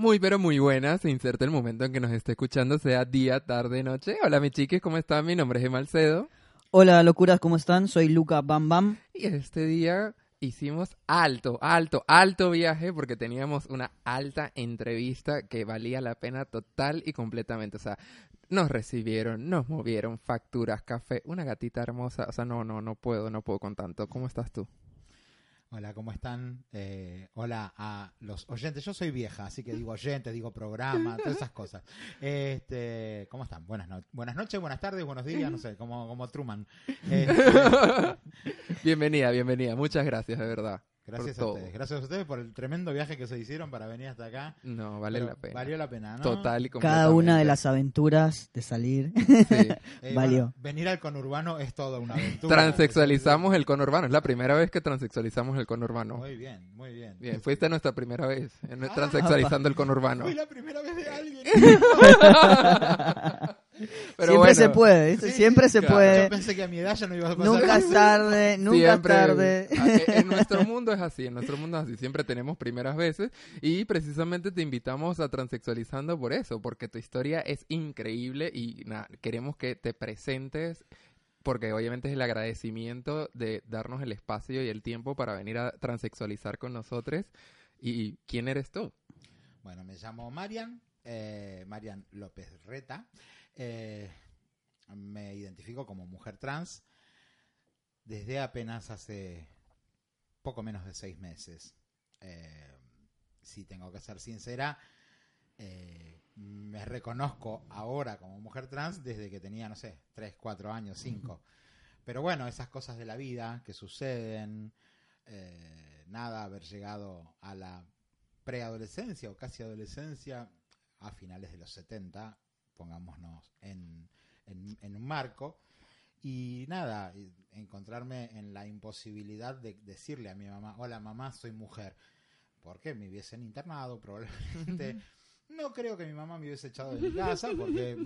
Muy, pero muy buenas. Se inserta el momento en que nos esté escuchando, sea día, tarde, noche. Hola, mis chiques, ¿cómo están? Mi nombre es Emalcedo. Hola, locuras, ¿cómo están? Soy Luca Bam Bam. Y este día hicimos alto, alto, alto viaje porque teníamos una alta entrevista que valía la pena total y completamente. O sea, nos recibieron, nos movieron facturas, café, una gatita hermosa. O sea, no, no, no puedo, no puedo con tanto. ¿Cómo estás tú? Hola, ¿cómo están? Eh, hola a los oyentes. Yo soy vieja, así que digo oyentes, digo programa, todas esas cosas. Este, ¿Cómo están? Buenas, no buenas noches, buenas tardes, buenos días, no sé, como, como Truman. Este, bienvenida, bienvenida. Muchas gracias, de verdad. Gracias a ustedes. Gracias a ustedes por el tremendo viaje que se hicieron para venir hasta acá. No, vale la pena. Valió la pena, ¿no? Total y Cada una de las aventuras de salir Sí. Eh, valió. bueno, venir al conurbano es toda una aventura. Transexualizamos el conurbano. Es la primera vez que transexualizamos el conurbano. Muy bien, muy bien. Bien, fuiste nuestra primera vez en Ah. transexualizando el conurbano. Fui la primera vez de alguien. Pero siempre bueno, se puede, ¿viste? Sí, siempre se claro. puede. Yo pensé que a mi edad ya no iba a pasar. Nunca es tarde, nunca es siempre- tarde. En nuestro mundo es así, en nuestro mundo es así. Siempre tenemos primeras veces y precisamente te invitamos a Transexualizando por eso, porque tu historia es increíble y nada, queremos que te presentes porque obviamente es el agradecimiento de darnos el espacio y el tiempo para venir a transexualizar con nosotros. ¿Y quién eres tú? Bueno, me llamo Marian, eh, Marian López Reta. Eh, me identifico como mujer trans desde apenas hace poco menos de seis meses. Eh, si tengo que ser sincera, eh, me reconozco ahora como mujer trans desde que tenía, no sé, tres, cuatro años, cinco. Pero bueno, esas cosas de la vida que suceden, eh, nada, haber llegado a la preadolescencia o casi adolescencia a finales de los 70, pongámonos en, en- en un marco, y nada, encontrarme en la imposibilidad de decirle a mi mamá, hola mamá, soy mujer, porque me hubiesen internado probablemente. No creo que mi mamá me hubiese echado de mi casa porque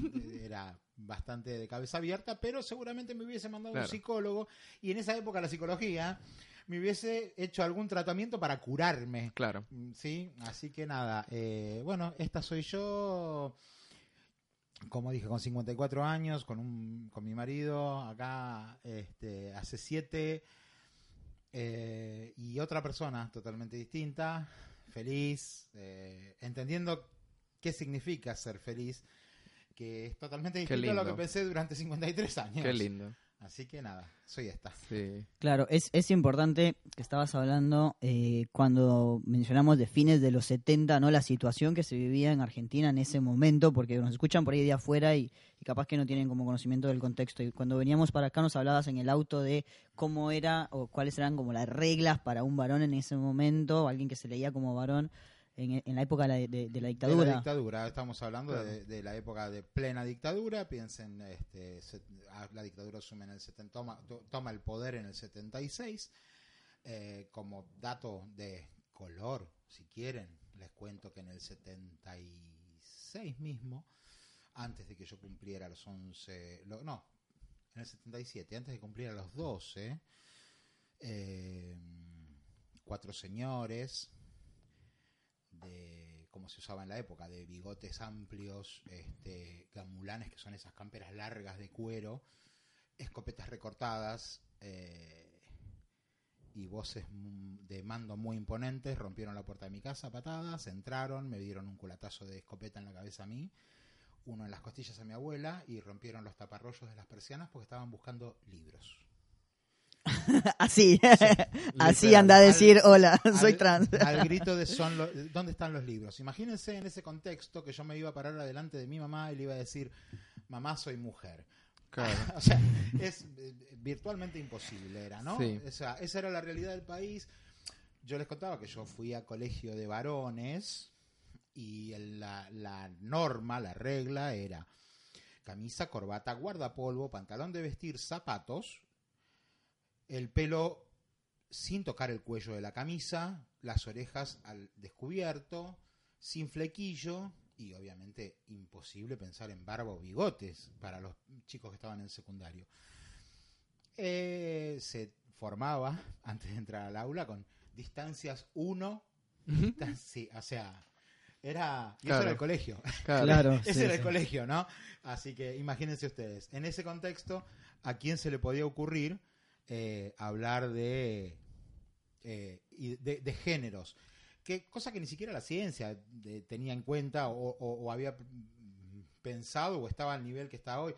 era bastante de cabeza abierta, pero seguramente me hubiese mandado Claro. un psicólogo y en esa época la psicología me hubiese hecho algún tratamiento para curarme. Claro. Mm, Sí, así que nada, eh, bueno, esta soy yo, como dije, con 54 años, con, un, con mi marido, acá este, hace 7, y otra persona totalmente distinta, feliz, eh, entendiendo qué significa ser feliz, que es totalmente distinto a lo que pensé durante 53 años. Qué lindo. Así que nada, soy esta. Sí. Claro, es, es importante que estabas hablando eh, cuando mencionamos de fines de los 70, ¿no? La situación que se vivía en Argentina en ese momento, porque nos escuchan por ahí de afuera y, y capaz que no tienen como conocimiento del contexto. Y cuando veníamos para acá nos hablabas en el auto de cómo era o cuáles eran como las reglas para un varón en ese momento, o alguien que se leía como varón en, en la época de, la- de- de la De la dictadura. dictadura, estamos hablando Claro. de, de la época de plena dictadura. Piensen, este, se- la dictadura asume en el 70, toma, to- toma el poder en el 76. Eh, como dato de color, si quieren, les cuento que en el 76 mismo, antes de que yo cumpliera los 11, lo- no, en el 77, antes de cumplir los 12, eh, cuatro señores de como se usaba en la época, de bigotes amplios, este, gamulanes, que son esas camperas largas de cuero, escopetas recortadas eh, y voces de mando muy imponentes, rompieron la puerta de mi casa a patadas, entraron, me dieron un culatazo de escopeta en la cabeza a mí, uno en las costillas a mi abuela y rompieron los taparrollos de las persianas porque estaban buscando libros. Así, así anda a decir, hola, soy al- trans. Al grito de son lo- ¿dónde están los libros? Imagínense en ese contexto que yo me iba a parar adelante de mi mamá y le iba a decir, mamá, soy mujer. Claro. o sea, es eh, virtualmente imposible era, ¿no? Sí. O sea, esa era la realidad del país. Yo les contaba que yo fui a colegio de varones Y el- la, la norma, la regla era camisa, corbata, guardapolvo, pantalón de vestir, zapatos, el pelo sin tocar el cuello de la camisa, las orejas al descubierto, sin flequillo y obviamente imposible pensar en barba o bigotes para los chicos que estaban en el secundario. Eh, se formaba antes de entrar al aula con distancias 1, sí, o sea, era, y eso era el colegio. Claro. Claro, Ese sí, era sí. el colegio, ¿no? Así que imagínense ustedes, en ese contexto, ¿a quién se le podía ocurrir eh, hablar de, eh, de, de géneros? Que, cosa que ni siquiera la ciencia de- tenía en cuenta o, o- o había pensado o estaba al nivel que está hoy.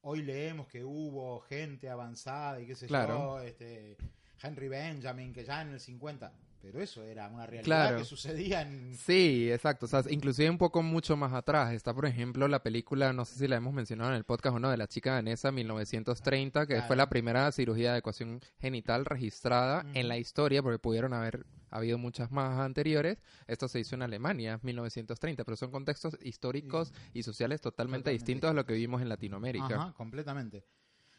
Hoy leemos que hubo gente avanzada y qué sé Claro. yo, este, Henry Benjamin, que ya en el 50, pero eso era una realidad Claro. que sucedía en... Sí, exacto. O sea, inclusive un poco mucho más atrás. Está, por ejemplo, la película, no sé si la hemos mencionado en el podcast o no, de la chica danesa 1930, que Claro. fue la primera cirugía de ecuación genital registrada en la historia, porque pudieron haber habido muchas más anteriores. Esto se hizo en Alemania, 1930, pero son contextos históricos y sociales totalmente, Totalmente distintos a lo que vivimos en Latinoamérica. Ajá, completamente.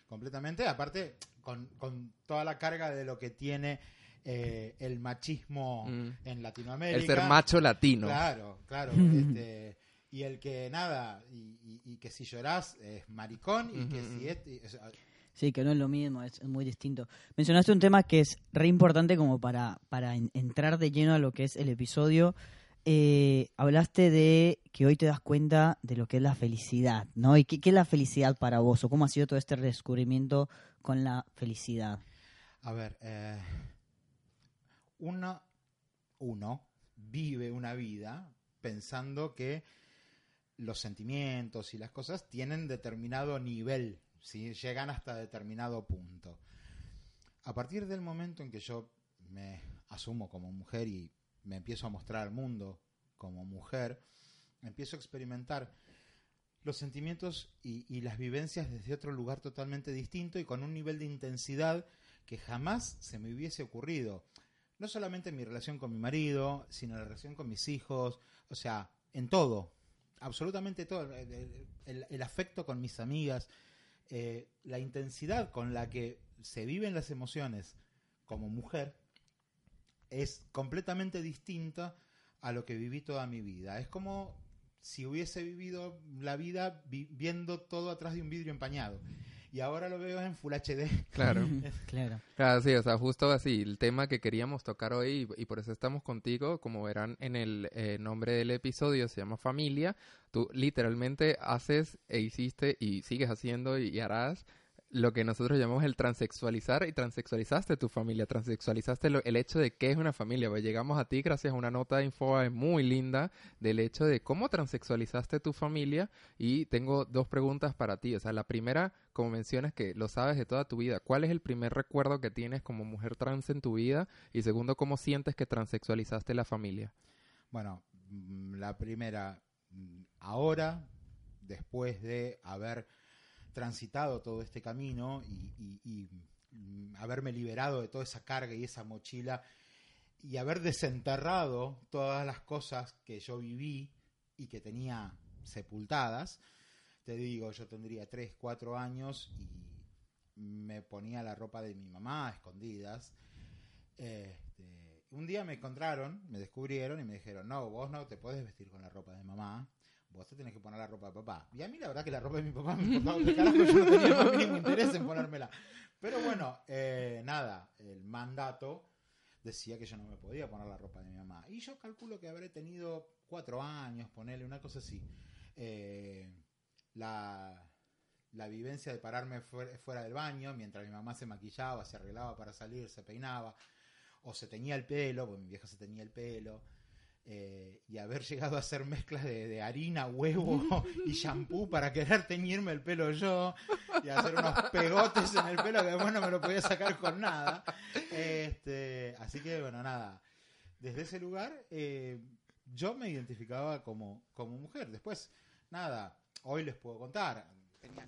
Completamente. Aparte, con, con toda la carga de lo que tiene eh, el machismo Mm. en Latinoamérica. El ser macho latino. Claro, claro. este, y el que nada, y, y- y que si llorás es maricón, y que si es. y- o sea, Sí, que no es lo mismo, es, es muy distinto. Mencionaste un tema que es re importante como para, para en- entrar de lleno a lo que es el episodio. Eh, hablaste de que hoy te das cuenta de lo que es la felicidad, ¿no? ¿Y qué, qué es la felicidad para vos? ¿O cómo ha sido todo este descubrimiento con la felicidad? A ver, eh, uno, vive una vida pensando que los sentimientos y las cosas tienen determinado nivel, ¿sí? llegan hasta determinado punto. A partir del momento en que yo me asumo como mujer y me empiezo a mostrar al mundo como mujer, empiezo a experimentar los sentimientos y las vivencias desde otro lugar totalmente distinto y con un nivel de intensidad que jamás se me hubiese ocurrido. No solamente en mi relación con mi marido, sino en la relación con mis hijos, o sea, en todo, absolutamente todo, el, afecto con mis amigas, eh, la intensidad con la que se viven las emociones como mujer es completamente distinta a lo que viví toda mi vida. Es como si hubiese vivido la vida vi- viendo todo atrás de un vidrio empañado. Y ahora lo veo en Full HD. Claro. claro. Claro, sí, o sea, justo así, el tema que queríamos tocar hoy y, y por eso estamos contigo, como verán en el eh, nombre del episodio, se llama Familia. Tú literalmente haces e hiciste y sigues haciendo y, y harás lo que nosotros llamamos el transexualizar y transexualizaste tu familia, transexualizaste el hecho de qué es una familia. Pues llegamos a ti gracias a una nota de Infobae muy linda del hecho de cómo transexualizaste tu familia y tengo dos preguntas para ti. O sea, la primera, como mencionas que lo sabes de toda tu vida, ¿cuál es el primer recuerdo que tienes como mujer trans en tu vida? Y segundo, ¿cómo sientes que transexualizaste la familia? Bueno, mm, la primera, mm, ahora, después de haber transitado todo este camino y, mm, haberme liberado de toda esa carga y esa mochila y haber desenterrado todas las cosas que yo viví y que tenía sepultadas, te digo, yo tendría 3, 4 años y me ponía la ropa de mi mamá a escondidas. Este, un día me encontraron, me descubrieron y me dijeron, no, vos no te puedes vestir con la ropa de mamá, vos te tenés que poner la ropa de papá. Y a mí la verdad que la ropa de mi papá me importaba un carajo, yo no tenía más interés en ponérmela. Pero bueno, eh, nada, el mandato decía que yo no me podía poner la ropa de mi mamá. Y yo calculo que habré tenido cuatro años, ponerle una cosa así. Eh, la, la vivencia de pararme fuera, fuera del baño mientras mi mamá se maquillaba, se arreglaba para salir, se peinaba, o se teñía el pelo, porque mi vieja se teñía el pelo, eh, y haber llegado a hacer mezclas de, de harina, huevo y shampoo para querer teñirme el pelo yo, y hacer unos pegotes en el pelo que después no me lo podía sacar con nada. Este, así que, bueno, nada. Desde ese lugar, eh, yo me identificaba como, como mujer. Después, nada, hoy les puedo contar.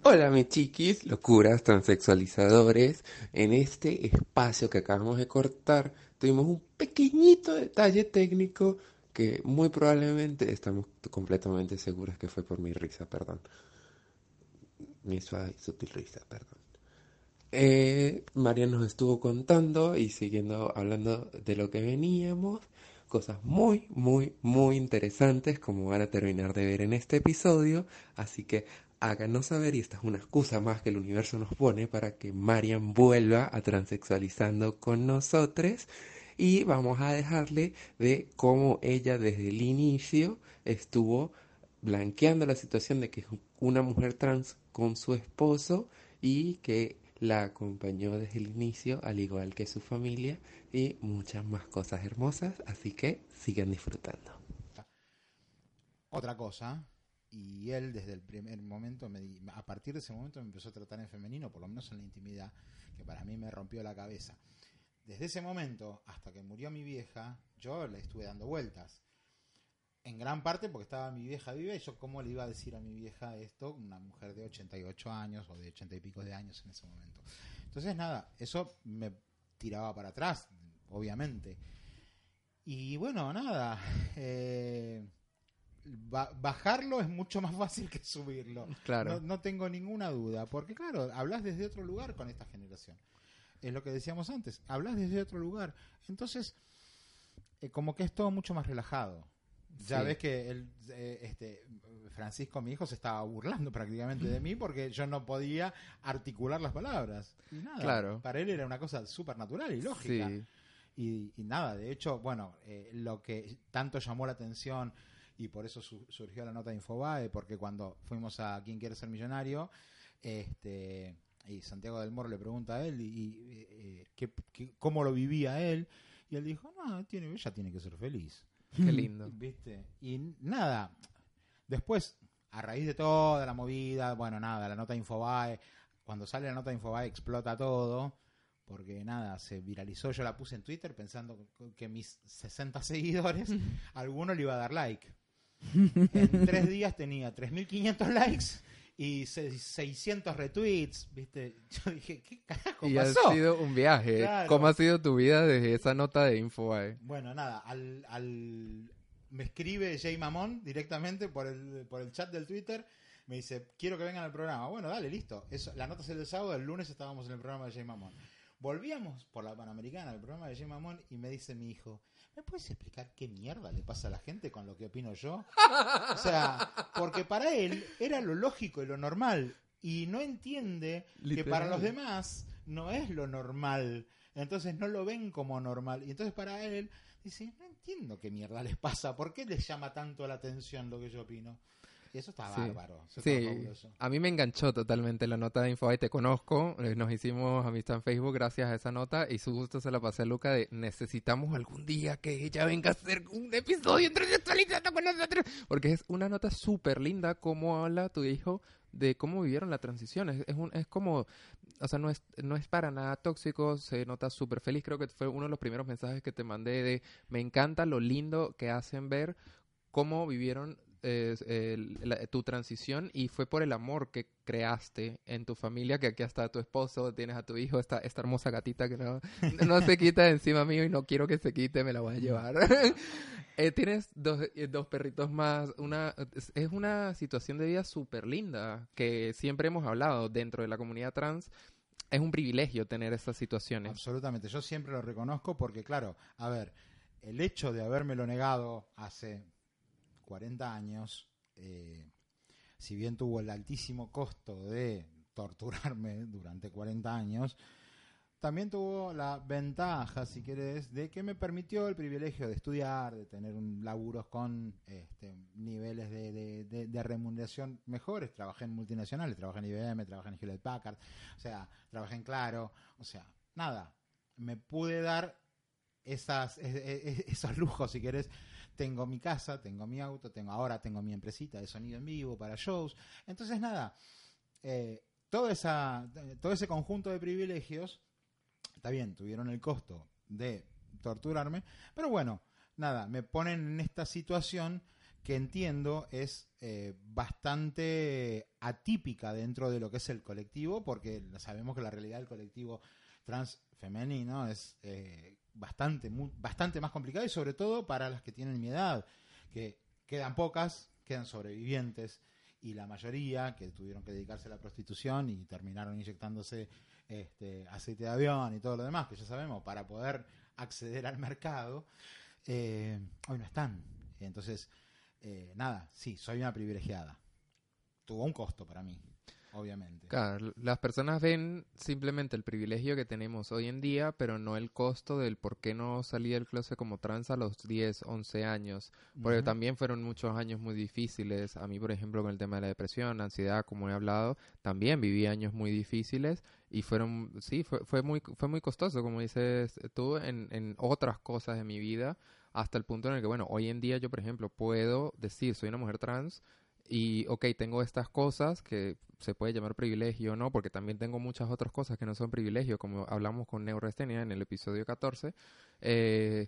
Hola mis chiquis, locuras transexualizadores. En este espacio que acabamos de cortar tuvimos un pequeñito detalle técnico que muy probablemente estamos completamente seguros que fue por mi risa, perdón. Mi suave y sutil risa, perdón. Eh, María nos estuvo contando y siguiendo hablando de lo que veníamos, cosas muy, muy, muy interesantes como van a terminar de ver en este episodio, así que háganos saber y esta es una excusa más que el universo nos pone para que Marian vuelva a transexualizando con nosotros y vamos a dejarle de cómo ella desde el inicio estuvo blanqueando la situación de que es una mujer trans con su esposo y que la acompañó desde el inicio, al igual que su familia, y muchas más cosas hermosas, así que sigan disfrutando. Otra cosa, y él desde el primer momento, me, a partir de ese momento me empezó a tratar en femenino, por lo menos en la intimidad, que para mí me rompió la cabeza. Desde ese momento hasta que murió mi vieja, yo le estuve dando vueltas. En gran parte porque estaba mi vieja viva y yo cómo le iba a decir a mi vieja esto, una mujer de 88 años o de 80 y pico de años en ese momento. Entonces nada, eso me tiraba para atrás, obviamente. Y bueno, nada, eh, ba- bajarlo es mucho más fácil que subirlo. Claro. No, no tengo ninguna duda, porque claro, hablas desde otro lugar con esta generación. Es lo que decíamos antes, hablas desde otro lugar. Entonces, eh, como que es todo mucho más relajado. Ya Sí. ves que el, eh, este, Francisco, mi hijo, se estaba burlando prácticamente de mí porque yo no podía articular las palabras. Y nada, Claro. para él era una cosa súper natural y lógica. Sí. Y, y nada, de hecho, bueno, eh, lo que tanto llamó la atención y por eso su- surgió la nota de Infobae, porque cuando fuimos a ¿Quién quiere ser millonario? Este, y Santiago del Moro le pregunta a él y, y, eh, qué- qué- cómo lo vivía él, y él dijo, no, tiene, ella tiene que ser feliz. Qué lindo. ¿Viste? Y nada, después, a raíz de toda la movida, bueno, nada, la nota Infobae, cuando sale la nota Infobae explota todo, porque nada, se viralizó, yo la puse en Twitter pensando que mis 60 seguidores, alguno le iba a dar like. En tres días tenía 3.500 likes y se- 600 retweets, ¿viste? Yo dije, ¿qué carajo Y ha sido un viaje. Claro. ¿Cómo ha sido tu vida desde esa nota de Infobae? Bueno, nada, al, al- me escribe Jay Mamón directamente por el, por el chat del Twitter. Me dice, quiero que vengan al programa. Bueno, dale, listo. Eso, la nota es el sábado, el lunes estábamos en el programa de Jay Mamón. Volvíamos por la Panamericana, el programa de Jay Mamón, y me dice mi hijo, ¿me puedes explicar qué mierda le pasa a la gente con lo que opino yo? O sea, porque para él era lo lógico y lo normal. Y no entiende que para los demás no es lo normal. Entonces no lo ven como normal. Y entonces para él dice, no entiendo qué mierda les pasa. ¿Por qué les llama tanto la atención lo que yo opino? Eso está Sí. bárbaro. Eso está Sí, fabuloso. a mí me enganchó totalmente la nota de Infobae. Te conozco, eh, nos hicimos amistad en Facebook gracias a esa nota y su gusto se la pasé a Luca de necesitamos algún día que ella venga a hacer un episodio intersexualizando con nosotros. Porque es una nota súper linda como habla tu hijo de cómo vivieron la transición. Es, es, un, es como, o sea, no es, no es para nada tóxico, se nota súper feliz. Creo que fue uno de los primeros mensajes que te mandé de me encanta lo lindo que hacen ver cómo vivieron tu transición y fue por el amor que creaste en tu familia, que aquí está tu esposo, tienes a tu hijo, esta, esta hermosa gatita que no, no se quita de encima mío y no quiero que se quite, me la voy a llevar. Eh, tienes dos, eh, dos perritos más, una, es, una situación de vida súper linda que siempre hemos hablado dentro de la comunidad trans. Es un privilegio tener estas situaciones. Absolutamente. Yo siempre lo reconozco porque, claro, a ver, el hecho de habérmelo negado hace 40 años, eh, si bien tuvo el altísimo costo de torturarme durante 40 años, también tuvo la ventaja, si querés, de que me permitió el privilegio de estudiar, de tener un laburos con este, niveles de, remuneración mejores. Trabajé en multinacionales, trabajé en IBM, trabajé en Hewlett Packard, o sea, trabajé en Claro, o sea, nada, me pude dar e- e- e- esos lujos, si querés. Tengo mi casa, tengo mi auto, tengo ahora tengo mi empresita de sonido en vivo para shows. Entonces, nada, eh, esa, todo ese conjunto de privilegios, está bien, tuvieron el costo de torturarme, pero bueno, nada, me ponen en esta situación que entiendo es eh, bastante atípica dentro de lo que es el colectivo, porque sabemos que la realidad del colectivo trans femenino es eh, bastante, bastante más complicado y sobre todo para las que tienen mi edad, que quedan pocas, quedan sobrevivientes y la mayoría que tuvieron que dedicarse a la prostitución y terminaron inyectándose este, aceite de avión y todo lo demás, que ya sabemos, para poder acceder al mercado, eh, hoy no están. Entonces, eh, nada, sí, soy una privilegiada. Tuvo un costo para mí, obviamente. Claro, las personas ven simplemente el privilegio que tenemos hoy en día, pero no el costo del por qué no salí del closet como trans a los 10, 11 años. Porque también fueron muchos años muy difíciles. A mí, por ejemplo, con el tema de la depresión, la ansiedad, como he hablado, también viví años muy difíciles y fueron, sí, fue, fue, muy, fue muy costoso, como dices tú, en, en otras cosas de mi vida, hasta el punto en el que, bueno, hoy en día yo, por ejemplo, puedo decir, soy una mujer trans, y, ok, tengo estas cosas que se puede llamar privilegio o no, porque también tengo muchas otras cosas que no son privilegio, como hablamos con Neurastenia en el episodio 14. Eh,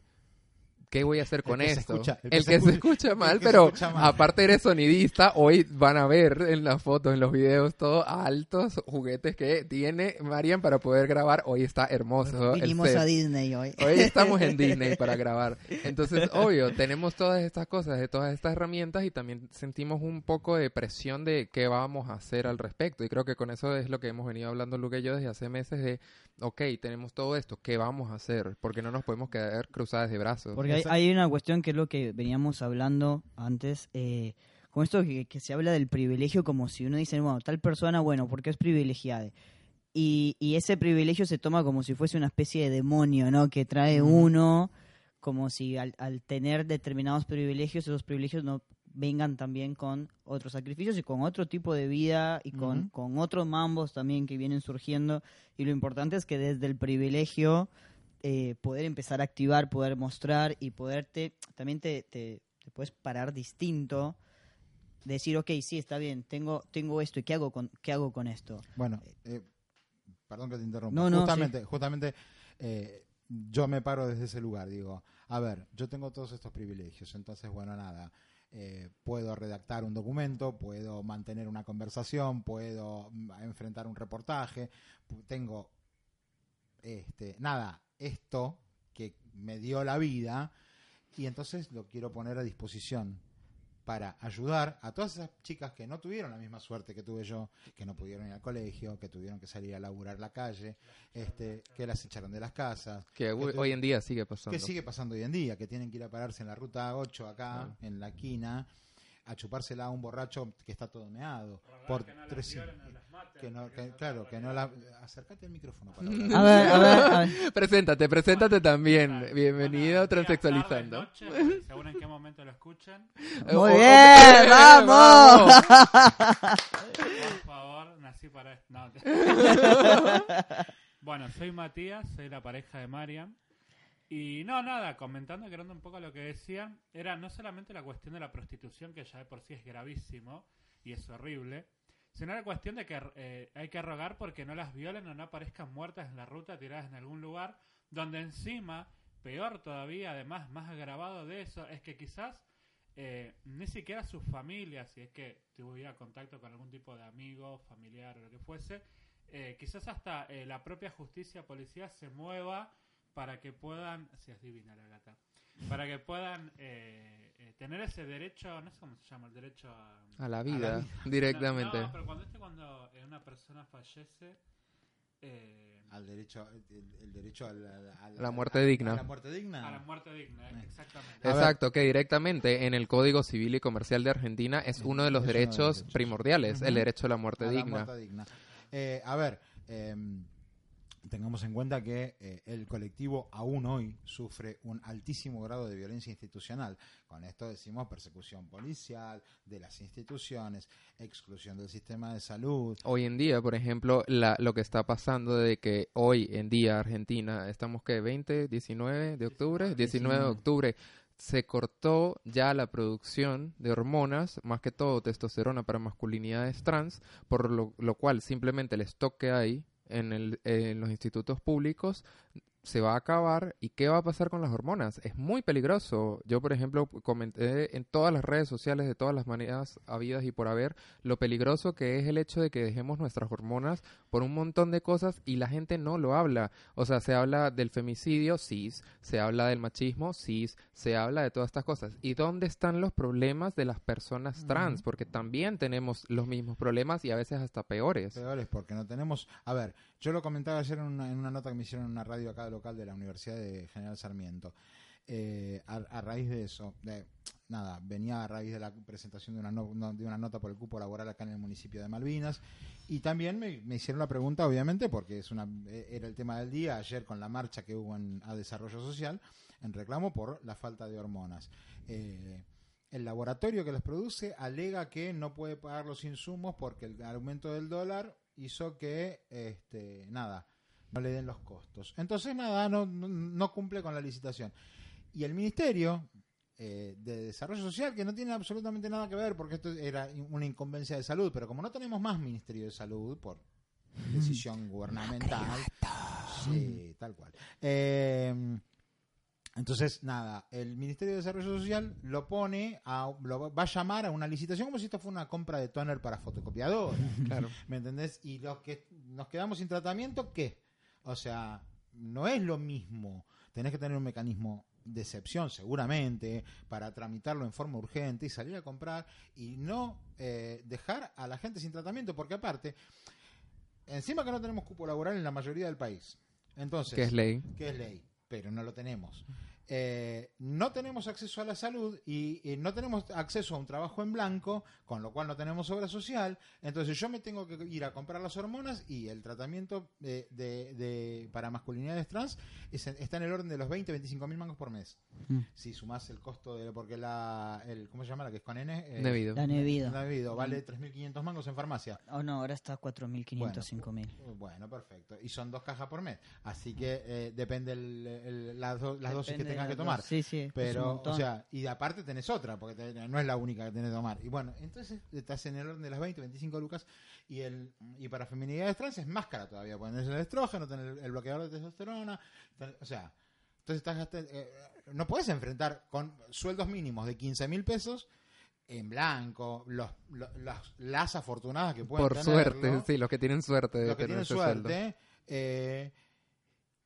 ¿Qué voy a hacer con esto? escucha- el, que, se escucha mal, pero escucha mal. aparte eres sonidista, hoy van a ver en las fotos, en los videos, todos altos juguetes que tiene Marian para poder grabar. Hoy está hermoso. Vinimos a Disney hoy. Hoy estamos en Disney para grabar. Entonces, obvio, tenemos todas estas cosas, de todas estas herramientas y también sentimos un poco de presión de qué vamos a hacer al respecto. Y creo que con eso es lo que hemos venido hablando Luke y yo desde hace meses de, ok, tenemos todo esto, ¿qué vamos a hacer? Porque no nos podemos quedar cruzadas de brazos. Porque hay, hay una cuestión que es lo que veníamos hablando antes, eh, con esto que, que se habla del privilegio como si uno dice, bueno, tal persona, bueno, porque es privilegiada. Y, y ese privilegio se toma como si fuese una especie de demonio, ¿no? Que trae Ujú. uno, como si al, al tener determinados privilegios, esos privilegios no vengan también con otros sacrificios y con otro tipo de vida y con, con otros mambos también que vienen surgiendo. Y lo importante es que desde el privilegio eh, poder empezar a activar, poder mostrar y poderte, también te, te, te puedes parar distinto, decir, ok, sí, está bien, tengo, tengo esto, ¿y qué hago con, qué hago con esto? Bueno, eh, perdón que te interrumpa. No, no, justamente, justamente eh, yo me paro desde ese lugar. Digo, a ver, yo tengo todos estos privilegios, entonces, bueno, nada. eh, puedo redactar un documento, puedo mantener una conversación, puedo mm, enfrentar un reportaje, tengo este, nada, esto que me dio la vida y entonces lo quiero poner a disposición para ayudar a todas esas chicas que no tuvieron la misma suerte que tuve yo, que no pudieron ir al colegio, que tuvieron que salir a laburar la calle, este, que las echaron de las casas, que hoy, que- hoy en día sigue pasando. que sigue pasando hoy en día, que tienen que ir a pararse en la ruta 8 acá, en la quina, a chupársela a un borracho que está todo meado. Por tres, que no, que- claro, que no la... Acércate al micrófono para. A ver, a ver, a ver. Preséntate, preséntate también. Claro. Bienvenido días, Transexualizando. noches, según en qué momento lo escuchen. Muy o- bien, ok, vamos. Por favor, nací para esto. No, te- bueno, soy Matías, soy la pareja de Marian. Y no, nada, comentando, quedando un poco lo que decían, era no solamente la cuestión de la prostitución, que ya de por sí es gravísimo y es horrible, sino la cuestión de que eh, hay que rogar porque no las violen o no aparezcan muertas en la ruta, tiradas en algún lugar, donde encima, peor todavía, además, más agravado de eso, es que quizás eh, ni siquiera sus familias, si es que tuviera contacto con algún tipo de amigo, familiar o lo que fuese, eh, quizás hasta la propia justicia policía se mueva para que puedan, si es divina la gata, para que puedan eh, eh, tener ese derecho, no sé cómo se llama, el derecho a... A la vida, vida. directamente. No, pero cuando, este, cuando una persona fallece... eh, Al derecho, el, el derecho a la, a La muerte digna. a la muerte digna. a la muerte digna, eh, exactamente. A. Exacto, que directamente en el Código Civil y Comercial de Argentina es uno de los uno de los derechos derechos. primordiales, el Ujú. derecho a la muerte a la digna. muerte digna. Eh, a ver, eh, tengamos en cuenta que eh, el colectivo aún hoy sufre un altísimo grado de violencia institucional. Con esto decimos persecución policial de las instituciones, exclusión del sistema de salud. Hoy en día, por ejemplo, la- lo que está pasando de que hoy en día Argentina, estamos que 20, 19 de octubre, 19 de 19. octubre, se cortó ya la producción de hormonas, más que todo testosterona para masculinidades trans, por lo, lo cual simplemente el stock que hay en, el, en los institutos públicos se va a acabar y qué va a pasar con las hormonas. Es muy peligroso. Yo, por ejemplo, comenté en todas las redes sociales de todas las maneras habidas y por haber lo peligroso que es el hecho de que dejemos nuestras hormonas por un montón de cosas y la gente no lo habla. O sea, se habla del femicidio, sí, se habla del machismo, sí, se habla de todas estas cosas. ¿Y dónde están los problemas de las personas trans? Porque también tenemos los mismos problemas y a veces hasta peores. Peores porque no tenemos... A ver, yo lo comentaba ayer en una, nota que me hicieron en una radio acá local de la Universidad de General Sarmiento. Eh, a, raíz de eso, nada, venía a raíz de la presentación de una, de una nota por el cupo laboral acá en el municipio de Malvinas. Y también me, me hicieron la pregunta, obviamente, porque es una, eh, era el tema del día, ayer con la marcha que hubo en, a Desarrollo Social, en reclamo por la falta de hormonas. Eh, el laboratorio que los produce alega que no puede pagar los insumos porque el aumento del dólar hizo que, este, nada, no le den los costos. Entonces, nada, no, no, no cumple con la licitación. Y el Ministerio eh, de Desarrollo Social, que no tiene absolutamente nada que ver, porque esto era una incumbencia de salud, pero como no tenemos más Ministerio de Salud por decisión gubernamental, sí, tal cual. Eh, entonces, nada, el Ministerio de Desarrollo Social lo pone, a, lo va a llamar a una licitación como si esto fuera una compra de toner para fotocopiadora. Claro. ¿Me entendés? Y los que nos quedamos sin tratamiento, ¿qué? O sea, no es lo mismo. Tenés que tener un mecanismo de excepción, seguramente, para tramitarlo en forma urgente y salir a comprar y no eh, dejar a la gente sin tratamiento, porque aparte, encima que no tenemos cupo laboral en la mayoría del país. Entonces, Que es ley. que es ley, pero no lo tenemos. Eh, no tenemos acceso a la salud y, y no tenemos acceso a un trabajo en blanco, con lo cual no tenemos obra social. Entonces yo me tengo que ir a comprar las hormonas y el tratamiento de, de- de- para masculinidades trans es- está en el orden de los 20, 25 mil mangos por mes. Mm. Si sumás el costo de, porque la, el, ¿cómo se llama la que es con N? Eh, Debido. La Nevido. Navido, vale 3.500 mangos en farmacia. Oh, no, ahora está a 4.500, 5.000. Bueno, perfecto. Y son dos cajas por mes. Así que eh, depende el- el- las, do- las dosis que tengas que tomar. Sí, sí. Pero, o sea, y de aparte tenés otra, porque te- no es la única que tenés que tomar. Y bueno, entonces estás en el orden de las 20, 25 lucas. Y el y para feminidades trans es más cara todavía. porque Tenés el estrógeno, tenés el, el bloqueador de testosterona. tenés- o sea, entonces estás gasta- eh, no puedes enfrentar con sueldos mínimos de 15 mil pesos en blanco, los, los- las, las afortunadas que pueden Por tenerlo, suerte, sí, los que tienen suerte de los que tener tienen ese sueldo. suerte, eh,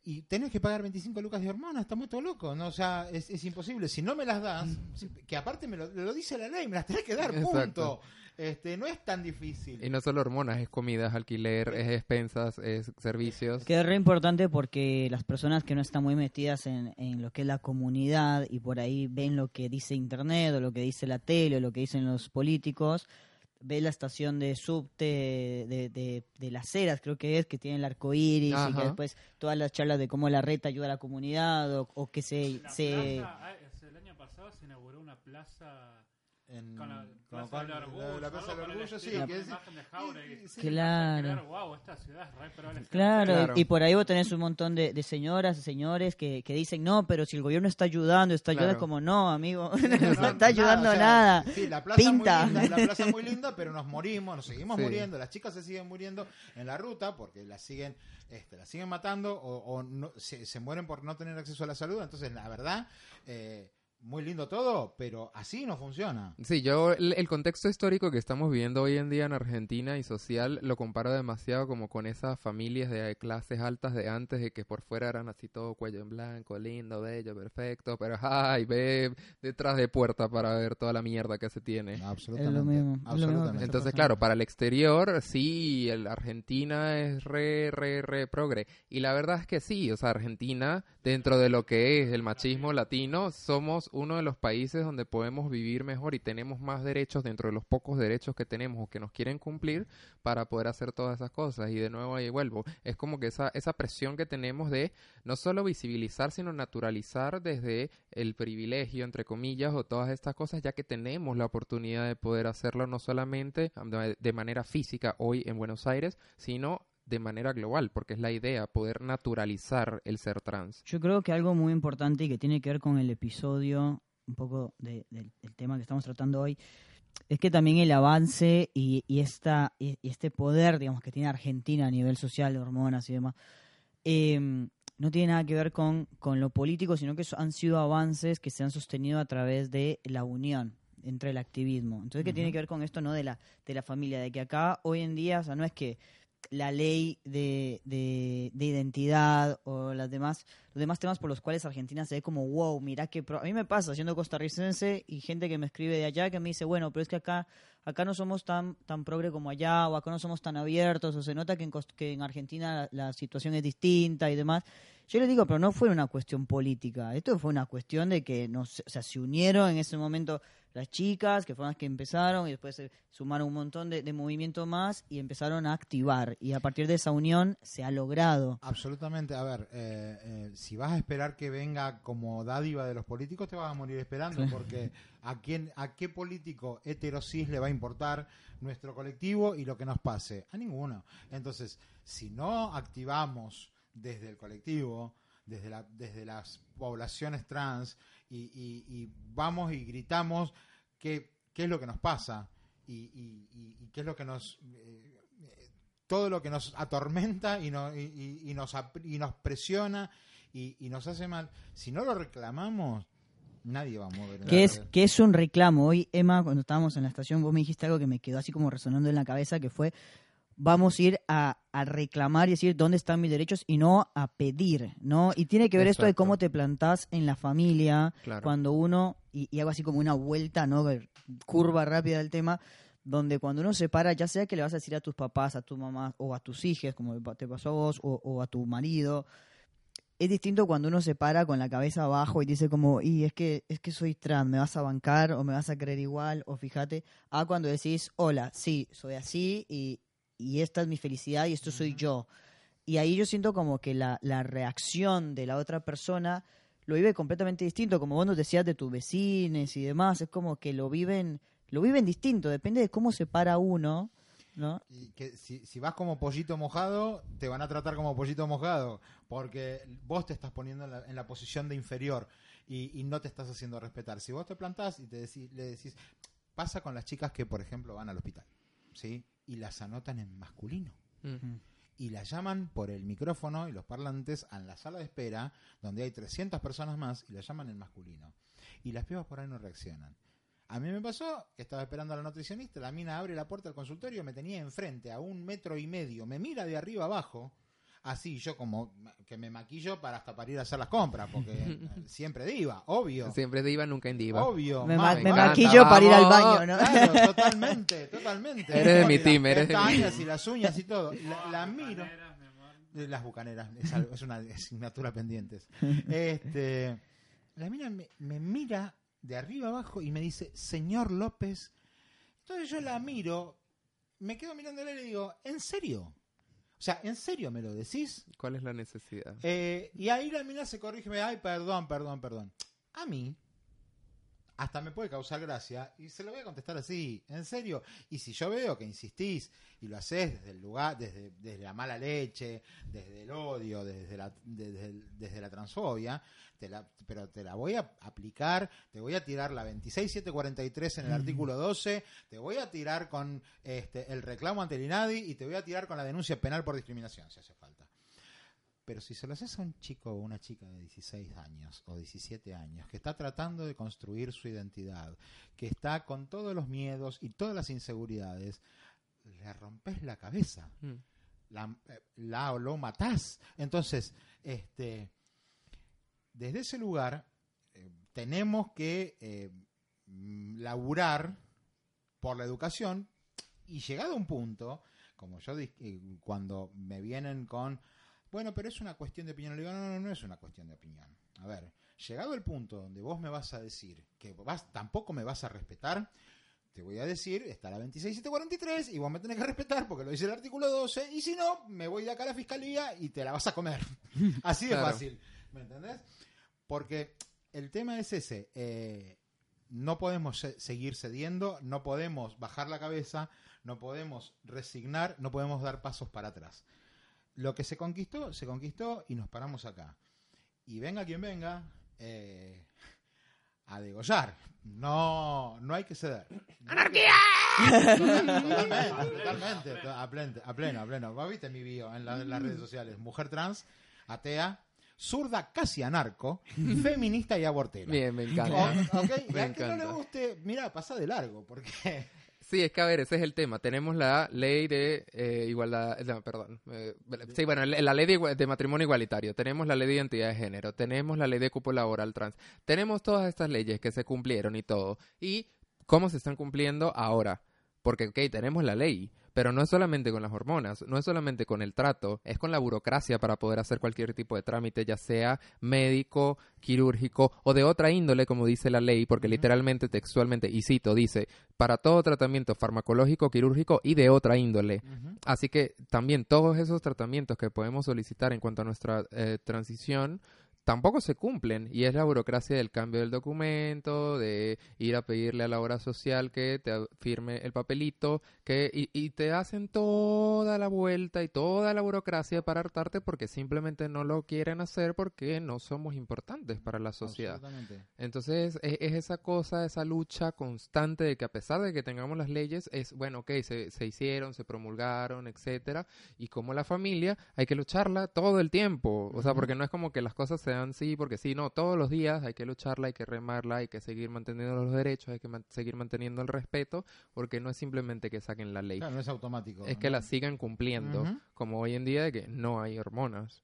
y tenés que pagar 25 lucas de hormonas, estamos todo loco, ¿no? O sea, es, es imposible. Si no me las das, que aparte me lo, lo dice la ley, me las tenés que dar, punto. Exacto. Este, no es tan difícil. Y no solo hormonas, es comida, es alquiler, es expensas, es servicios. Que es re importante porque las personas que no están muy metidas en, en lo que es la comunidad y por ahí ven lo que dice internet o lo que dice la tele o lo que dicen los políticos, ve la estación de subte de, de, de las ceras, creo que es, que tiene el arco iris y que después todas las charlas de cómo la reta ayuda a la comunidad o, o que se... La se plaza, ah, el año pasado se inauguró una plaza En- con la como Plaza del con- Orgullo. la Plaza del algo por el Orgullo, sí, que con es- imagen de Jauregui. sí, Claro. Wow, esta ciudad es re progre. Claro, Claro. y por ahí vos tenés un montón de, de señoras y señores que, que dicen, no, pero si el gobierno está ayudando, está ayudando, Claro. como no, amigo, no, No, está ayudando o sea, nada. Sí, la plaza Pinta. muy linda, la plaza muy linda, pero nos morimos, nos seguimos Sí. muriendo, las chicas se siguen muriendo en la ruta porque las siguen, este, las siguen matando o, o no, se, se mueren por no tener acceso a la salud. Entonces, la verdad, eh, muy lindo todo, pero así no funciona. Sí, yo el, el contexto histórico que estamos viviendo hoy en día en Argentina y social lo comparo demasiado como con esas familias de clases altas de antes de que por fuera eran así todo cuello en blanco, lindo, bello, perfecto, pero ay, ve detrás de puerta para ver toda la mierda que se tiene. Absolutamente. Es lo mismo, lo Entonces, claro, para el exterior, sí, el Argentina es re, re, re progre. Y la verdad es que sí, o sea, Argentina, dentro de lo que es el machismo latino, somos uno de los países donde podemos vivir mejor y tenemos más derechos dentro de los pocos derechos que tenemos o que nos quieren cumplir para poder hacer todas esas cosas. Y de nuevo ahí vuelvo. Es como que esa, esa presión que tenemos de no solo visibilizar, sino naturalizar desde el privilegio, entre comillas, o todas estas cosas, ya que tenemos la oportunidad de poder hacerlo no solamente de manera física hoy en Buenos Aires, sino de manera global, porque es la idea, poder naturalizar el ser trans. Yo creo que algo muy importante y que tiene que ver con el episodio, un poco de- del, del tema que estamos tratando hoy, es que también el avance y, y esta, y, este poder, digamos, que tiene Argentina a nivel social, de hormonas y demás, eh, no tiene nada que ver con, con lo político, sino que han sido avances que se han sostenido a través de la unión entre el activismo. Entonces, ¿qué tiene que ver con esto, no? De la, de la familia, de que acá hoy en día, o sea, no es que la ley de, de, de identidad o las demás, los demás temas por los cuales Argentina se ve como, wow, mira que... pro-". A mí me pasa siendo costarricense y gente que me escribe de allá que me dice, bueno, pero es que acá acá no somos tan tan progre como allá o acá no somos tan abiertos o se nota que en, que en Argentina la, situación es distinta y demás. Yo les digo, pero no fue una cuestión política, esto fue una cuestión de que nos, se unieron en ese momento las chicas, que fueron las que empezaron, y después se sumaron un montón de, de movimiento más y empezaron a activar. Y a partir de esa unión se ha logrado. Absolutamente. A ver, eh, eh, si vas a esperar que venga como dádiva de los políticos, te vas a morir esperando, porque ¿a quién, a qué político heterosis le va a importar nuestro colectivo y lo que nos pase? A ninguno. Entonces, si no activamos desde el colectivo, desde, la, desde las poblaciones trans, y, y- y vamos y gritamos qué, qué es lo que nos pasa y, y- qué es lo que nos... eh, eh, todo lo que nos atormenta y, no- y- nos, y nos presiona y, y nos hace mal. Si no lo reclamamos, nadie va a mover. Que es, que es un reclamo. Hoy, Emma, cuando estábamos en la estación, vos me dijiste algo que me quedó así como resonando en la cabeza, que fue, vamos a ir a, a reclamar y decir dónde están mis derechos y no a pedir, ¿no? Y tiene que ver esto de cómo te plantás en la familia, Claro. cuando uno, y, y hago así como una vuelta, ¿no? Curva rápida del tema, donde cuando uno se para, ya sea que le vas a decir a tus papás, a tu mamá o a tus hijas, como te pasó a vos, o, o a tu marido, es distinto cuando uno se para con la cabeza abajo y dice como, y es que, es que soy trans, me vas a bancar o me vas a creer igual, o fíjate, a cuando decís, hola, sí, soy así y, y esta es mi felicidad y esto soy yo. Y ahí yo siento como que la, la reacción de la otra persona lo vive completamente distinto, como vos nos decías de tus vecines y demás, es como que lo viven, lo viven distinto, depende de cómo se para uno, ¿no? Y que si, si vas como pollito mojado, te van a tratar como pollito mojado, porque vos te estás poniendo en la, en la posición de inferior y, y no te estás haciendo respetar. Si vos te plantás y te decí- le decís, pasa con las chicas que, por ejemplo, van al hospital, ¿sí? Y las anotan en masculino. Mm. y la llaman por el micrófono y los parlantes a la sala de espera, donde hay 300 personas más, y la llaman en masculino. Y las pibas por ahí no reaccionan. A mí me pasó que estaba esperando a la nutricionista, la mina abre la puerta del consultorio, me tenía enfrente a un metro y medio, me mira de arriba abajo, así yo como que me maquillo para hasta para ir a hacer las compras, porque eh, siempre diva, obvio. Siempre diva, nunca en diva. Obvio, Me, ma- ma- me encanta, maquillo para ir al baño, ¿no? Claro, totalmente, totalmente. Eres de mi las team, eres de mi y las uñas y todo. La, la miro. Bucaneras, mi amor. De Las bucaneras, es, algo- es una asignatura pendientes. Este, la mina me, me mira de arriba abajo y me dice, señor López. Entonces yo la miro, me quedo mirándola y le digo, ¿en serio? O sea, ¿en serio me lo decís? ¿Cuál es la necesidad? Eh, y ahí la mina se corrige ay, perdón, perdón, perdón. A mí, hasta me puede causar gracia y se lo voy a contestar así, en serio. Y si yo veo que insistís y lo haces desde el lugar, desde, desde la mala leche, desde el odio, desde la, desde, desde la transfobia, te la, pero te la voy a aplicar, te voy a tirar la 26743 en el artículo 12, te voy a tirar con este, el reclamo ante el INADI y te voy a tirar con la denuncia penal por discriminación, si hace falta. Pero si se lo haces a un chico o una chica de 16 años o 17 años que está tratando de construir su identidad, que está con todos los miedos y todas las inseguridades, le rompes la cabeza, Mm. la, eh, la o lo matás. Entonces, este, desde ese lugar eh, tenemos que eh, laburar por la educación y llegado a un punto, como yo cuando me vienen con, bueno, pero es una cuestión de opinión, le digo, no, no, no es una cuestión de opinión. A ver, llegado el punto donde vos me vas a decir que vas, tampoco me vas a respetar, te voy a decir, está la 26743 y vos me tenés que respetar porque lo dice el artículo 12 y si no, me voy de acá a la fiscalía y te la vas a comer. Así de Claro. fácil. ¿Me entendés? Porque el tema es ese. eh, no podemos se- seguir cediendo, no podemos bajar la cabeza, no podemos resignar, no podemos dar pasos para atrás. Lo que se conquistó, se conquistó y nos paramos acá. Y venga quien venga, eh, a degollar. No, no hay que ceder. ¡Anarquía! Totalmente, totalmente, to- a pleno, a pleno, a pleno. ¿Vos viste mi bio en, la- en las redes sociales? Mujer trans, atea, zurda casi anarco, feminista y abortera. Bien, me O- encanta. ok, y Me al que no le encanta. guste, mira, pasa de largo, porque Sí, es que a ver, ese es el tema. Tenemos la ley de eh, igualdad, no, perdón. eh, sí, bueno, la ley de, de matrimonio igualitario. Tenemos la ley de identidad de género. Tenemos la ley de cupo laboral trans. Tenemos todas estas leyes que se cumplieron y todo. ¿Y cómo se están cumpliendo ahora? Porque, ok, tenemos la ley, pero no es solamente con las hormonas, no es solamente con el trato, es con la burocracia para poder hacer cualquier tipo de trámite, ya sea médico, quirúrgico o de otra índole, como dice la ley, porque literalmente, textualmente, y cito, dice, para todo tratamiento farmacológico, quirúrgico y de otra índole. Así que también todos esos tratamientos que podemos solicitar en cuanto a nuestra eh, transición tampoco se cumplen y es la burocracia del cambio del documento, de ir a pedirle a la obra social que te firme el papelito, que y, y te hacen toda la vuelta y toda la burocracia para hartarte porque simplemente no lo quieren hacer porque no somos importantes para la sociedad. Entonces es, es esa cosa, esa lucha constante de que a pesar de que tengamos las leyes, es bueno, ok, se, se hicieron, se promulgaron, etcétera, y como la familia hay que lucharla todo el tiempo, o sea, porque no es como que las cosas se dan sí, porque sí, no, todos los días hay que lucharla, hay que remarla, hay que seguir manteniendo los derechos, hay que man- seguir manteniendo el respeto, porque no es simplemente que saquen la ley, Claro, no es automático. es que la sigan cumpliendo, como hoy en día de que no hay hormonas.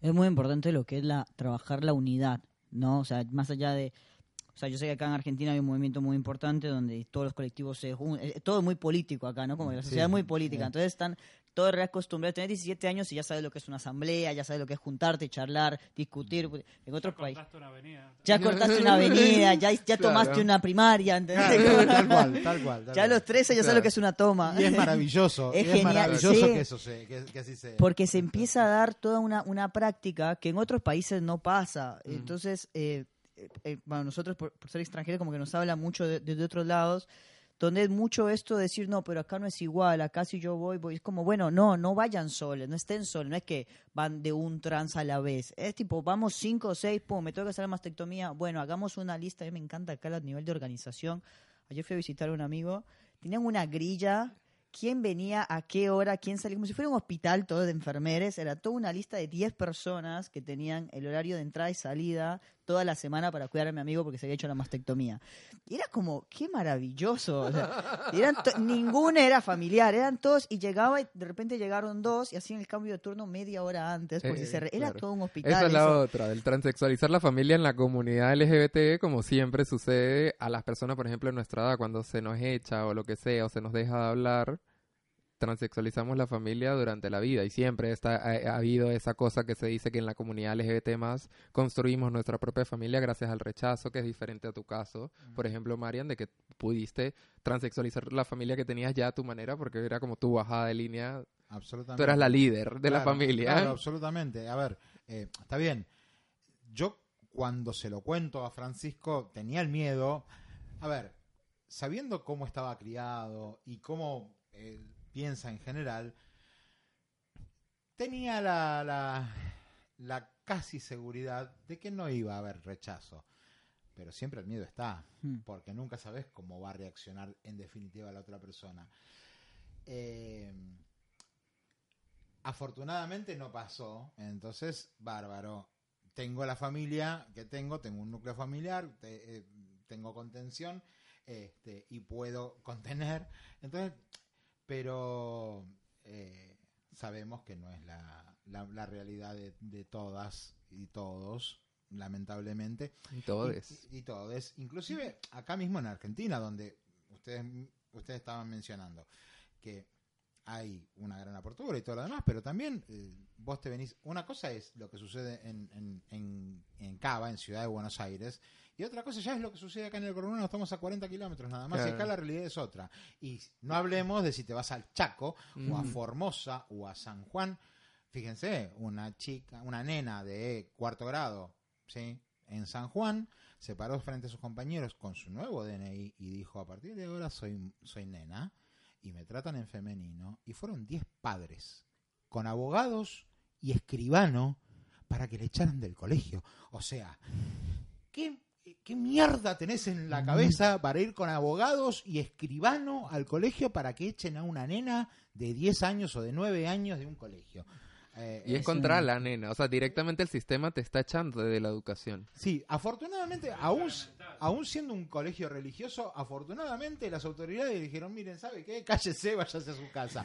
Es muy importante lo que es la trabajar la unidad, ¿no? O sea, más allá de... O sea, yo sé que acá en Argentina hay un movimiento muy importante donde todos los colectivos se juntan. eh, Todo es muy político acá, ¿no? Como que la Sí, sociedad es muy política. sí. Entonces están todos reacostumbrados. Tenés 17 años y ya sabes lo que es una asamblea, ya sabes lo que es juntarte, charlar, discutir. En otros países... Cortaste una avenida. Ya cortaste una avenida, ya, ya Claro. tomaste una primaria, ¿entendés? Claro, tal cual, tal cual. tal Ya a los 13 ya sabes lo que es una toma. Y es maravilloso, Es es, genial, maravilloso sí. que eso se, que, que así sea. Porque se empieza a dar toda una, una práctica que en otros países no pasa. Mm. Entonces, eh, eh, eh, bueno, nosotros por, por ser extranjeros como que nos habla mucho de, de- de otros lados, donde es mucho esto de decir, no, pero acá no es igual, acá si yo voy, voy. Es como, bueno, no, no vayan solos, no estén solos, no es que van de un trans a la vez. Es tipo, vamos cinco o seis, pum, me tengo que hacer la mastectomía. Bueno, hagamos una lista, a mí me encanta acá el nivel de organización. Ayer fui a visitar a un amigo, tenían una grilla quién venía, a qué hora, quién salía, como si fuera un hospital todo de enfermeres, era toda una lista de 10 personas que tenían el horario de entrada y salida toda la semana para cuidar a mi amigo porque se había hecho la mastectomía. Y era como, qué maravilloso. o sea, eran ninguna era familiar, eran todos y llegaba y de repente llegaron dos y hacían el cambio de turno media hora antes, por si se re- era todo un hospital. Esa es la eso. otra, del transexualizar la familia en la comunidad LGBT, como siempre sucede a las personas, por ejemplo, en nuestra edad, cuando se nos echa o lo que sea, o se nos deja de hablar, transexualizamos la familia durante la vida y siempre está, ha, ha habido esa cosa que se dice que en la comunidad LGBT más construimos nuestra propia familia gracias al rechazo, que es diferente a tu caso. Por ejemplo, Marian, de que pudiste transexualizar la familia que tenías ya a tu manera porque era como tu bajada de línea, Absolutamente. tú eras la líder de la familia. Claro, absolutamente. A ver, eh, está bien. Yo cuando se lo cuento a Francisco tenía el miedo. A ver, sabiendo cómo estaba criado y cómo eh, piensa en general, tenía la, la, la casi seguridad de que no iba a haber rechazo. Pero siempre el miedo está, Hmm. porque nunca sabes cómo va a reaccionar en definitiva la otra persona. Eh, afortunadamente no pasó, entonces bárbaro. Tengo la familia que tengo, tengo un núcleo familiar, te- eh, tengo contención este, y puedo contener. Entonces, pero eh, sabemos que no es la, la, la realidad de, de todas y todos, lamentablemente. Y todo Y- es. Y, y. Inclusive acá mismo en Argentina, donde ustedes, ustedes estaban mencionando que hay una gran apertura y todo lo demás, pero también eh, vos te venís. Una cosa es lo que sucede en, en, en, en Cava, en Ciudad de Buenos Aires, y otra cosa ya es lo que sucede acá en el Coronado, estamos a 40 kilómetros nada más, y acá la realidad es otra. Y no hablemos de si te vas al Chaco, o a Ujú. Formosa, o a San Juan. Fíjense, una chica, una nena de cuarto grado, ¿sí? En San Juan, se paró frente a sus compañeros con su nuevo DNI y dijo, a partir de ahora soy, soy nena y me tratan en femenino. Y fueron 10 padres, con abogados y escribano, para que le echaran del colegio. O sea, ¿qué, qué mierda tenés en la cabeza para ir con abogados y escribano al colegio para que echen a una nena de 10 años o de 9 años de un colegio? Eh, Y es Es contra la nena. O sea, directamente el sistema te está echando de la educación. Sí, afortunadamente, aún, aún siendo un colegio religioso, afortunadamente las autoridades dijeron, miren, ¿sabe qué? Cállese, váyase a su casa.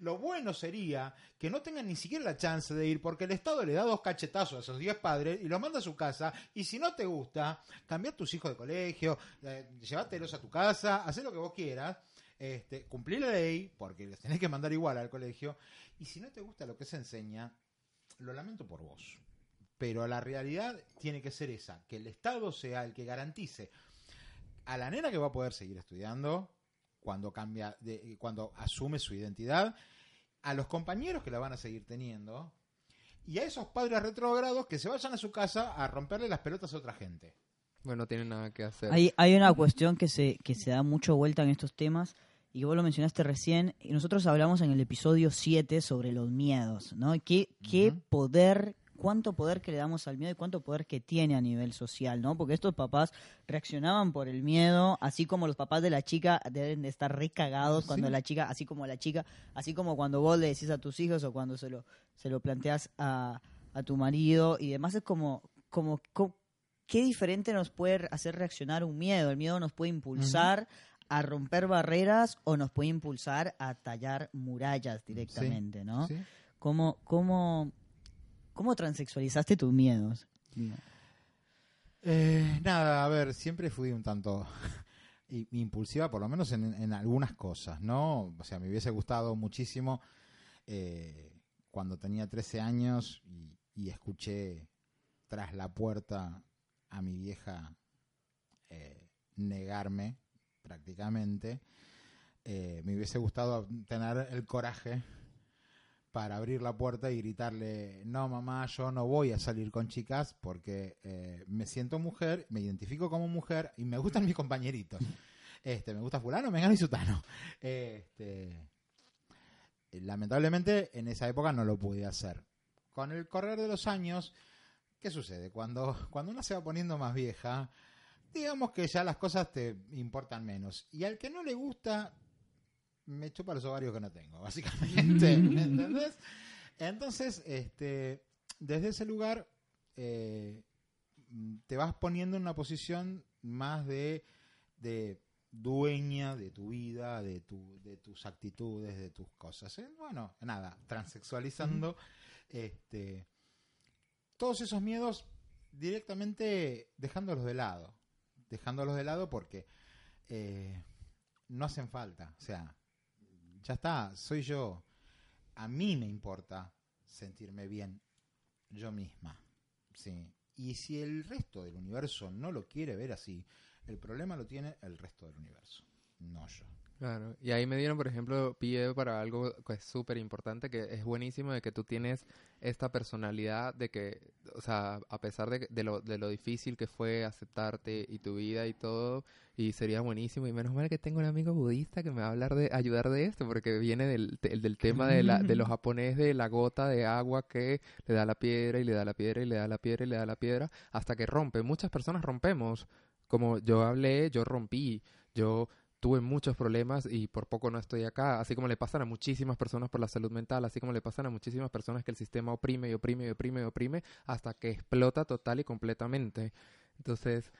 Lo bueno sería que no tengan ni siquiera la chance de ir porque el Estado le da dos cachetazos a esos 10 padres y los manda a su casa y si no te gusta, cambiar tus hijos de colegio, eh, llévatelos a tu casa, haz lo que vos quieras, este, cumplir la ley porque los tenés que mandar igual al colegio y si no te gusta lo que se enseña, lo lamento por vos pero la realidad tiene que ser esa, que el Estado sea el que garantice a la nena que va a poder seguir estudiando cuando cambia, de, cuando asume su identidad, a los compañeros que la van a seguir teniendo y a esos padres retrógrados que se vayan a su casa a romperle las pelotas a otra gente. Bueno, no tiene nada que hacer. Hay, hay una cuestión que se, que se da mucho vuelta en estos temas y vos lo mencionaste recién y nosotros hablamos en el episodio 7 sobre los miedos, ¿no? ¿Qué, qué poder, cuánto poder que le damos al miedo y cuánto poder que tiene a nivel social, ¿no? Porque estos papás reaccionaban por el miedo, así como los papás de la chica deben de estar recagados cuando Sí. la chica, así como la chica, así como cuando vos le decís a tus hijos o cuando se lo, se lo planteas a, a tu marido y demás, es como, como, co- qué diferente nos puede hacer reaccionar un miedo. El miedo nos puede impulsar a romper barreras o nos puede impulsar a tallar murallas directamente, ¿no? ¿Sí? ¿Cómo, cómo, ¿Cómo transexualizaste tus miedos? Eh, nada, a ver, siempre fui un tanto impulsiva, por lo menos en, en algunas cosas, ¿no? O sea, me hubiese gustado muchísimo eh, cuando tenía 13 años y, y escuché tras la puerta a mi vieja eh, negarme prácticamente. Eh, me hubiese gustado tener el coraje para abrir la puerta y gritarle, no mamá, yo no voy a salir con chicas porque eh, me siento mujer, me identifico como mujer y me gustan mis compañeritos. Este, me gusta fulano, mengano y sutano. Este, lamentablemente en esa época no lo pude hacer. Con el correr de los años, ¿qué sucede? Cuando, cuando uno se va poniendo más vieja, digamos que ya las cosas te importan menos. Y al que no le gusta, me chupa los ovarios que no tengo, básicamente. ¿me ¿Entendés? Entonces, este, desde ese lugar, eh, te vas poniendo en una posición más de, de dueña de tu vida, de, tu, de tus actitudes, de tus cosas. ¿eh? Bueno, nada, transexualizando este, todos esos miedos directamente dejándolos de lado. Dejándolos de lado porque eh, no hacen falta. O sea, ya está, soy yo. A mí me importa sentirme bien yo misma. Sí. Y si el resto del universo no lo quiere ver así, el problema lo tiene el resto del universo, no yo. Claro, y ahí me dieron, por ejemplo, pie para algo que es súper importante, que es buenísimo de que tú tienes esta personalidad de que, o sea, a pesar de, de, lo, de lo difícil que fue aceptarte y tu vida y todo, y sería buenísimo, y menos mal que tengo un amigo budista que me va a hablar de, ayudar de esto, porque viene del, del, del tema de, la, de los japoneses, de la gota de agua que le da la piedra y le da la piedra y le da la piedra y le da la piedra, hasta que rompe. Muchas personas rompemos, como yo hablé, yo rompí, yo tuve muchos problemas y por poco no estoy acá, así como le pasan a muchísimas personas por la salud mental, así como le pasan a muchísimas personas que el sistema oprime y oprime y oprime y oprime hasta que explota total y completamente. Entonces,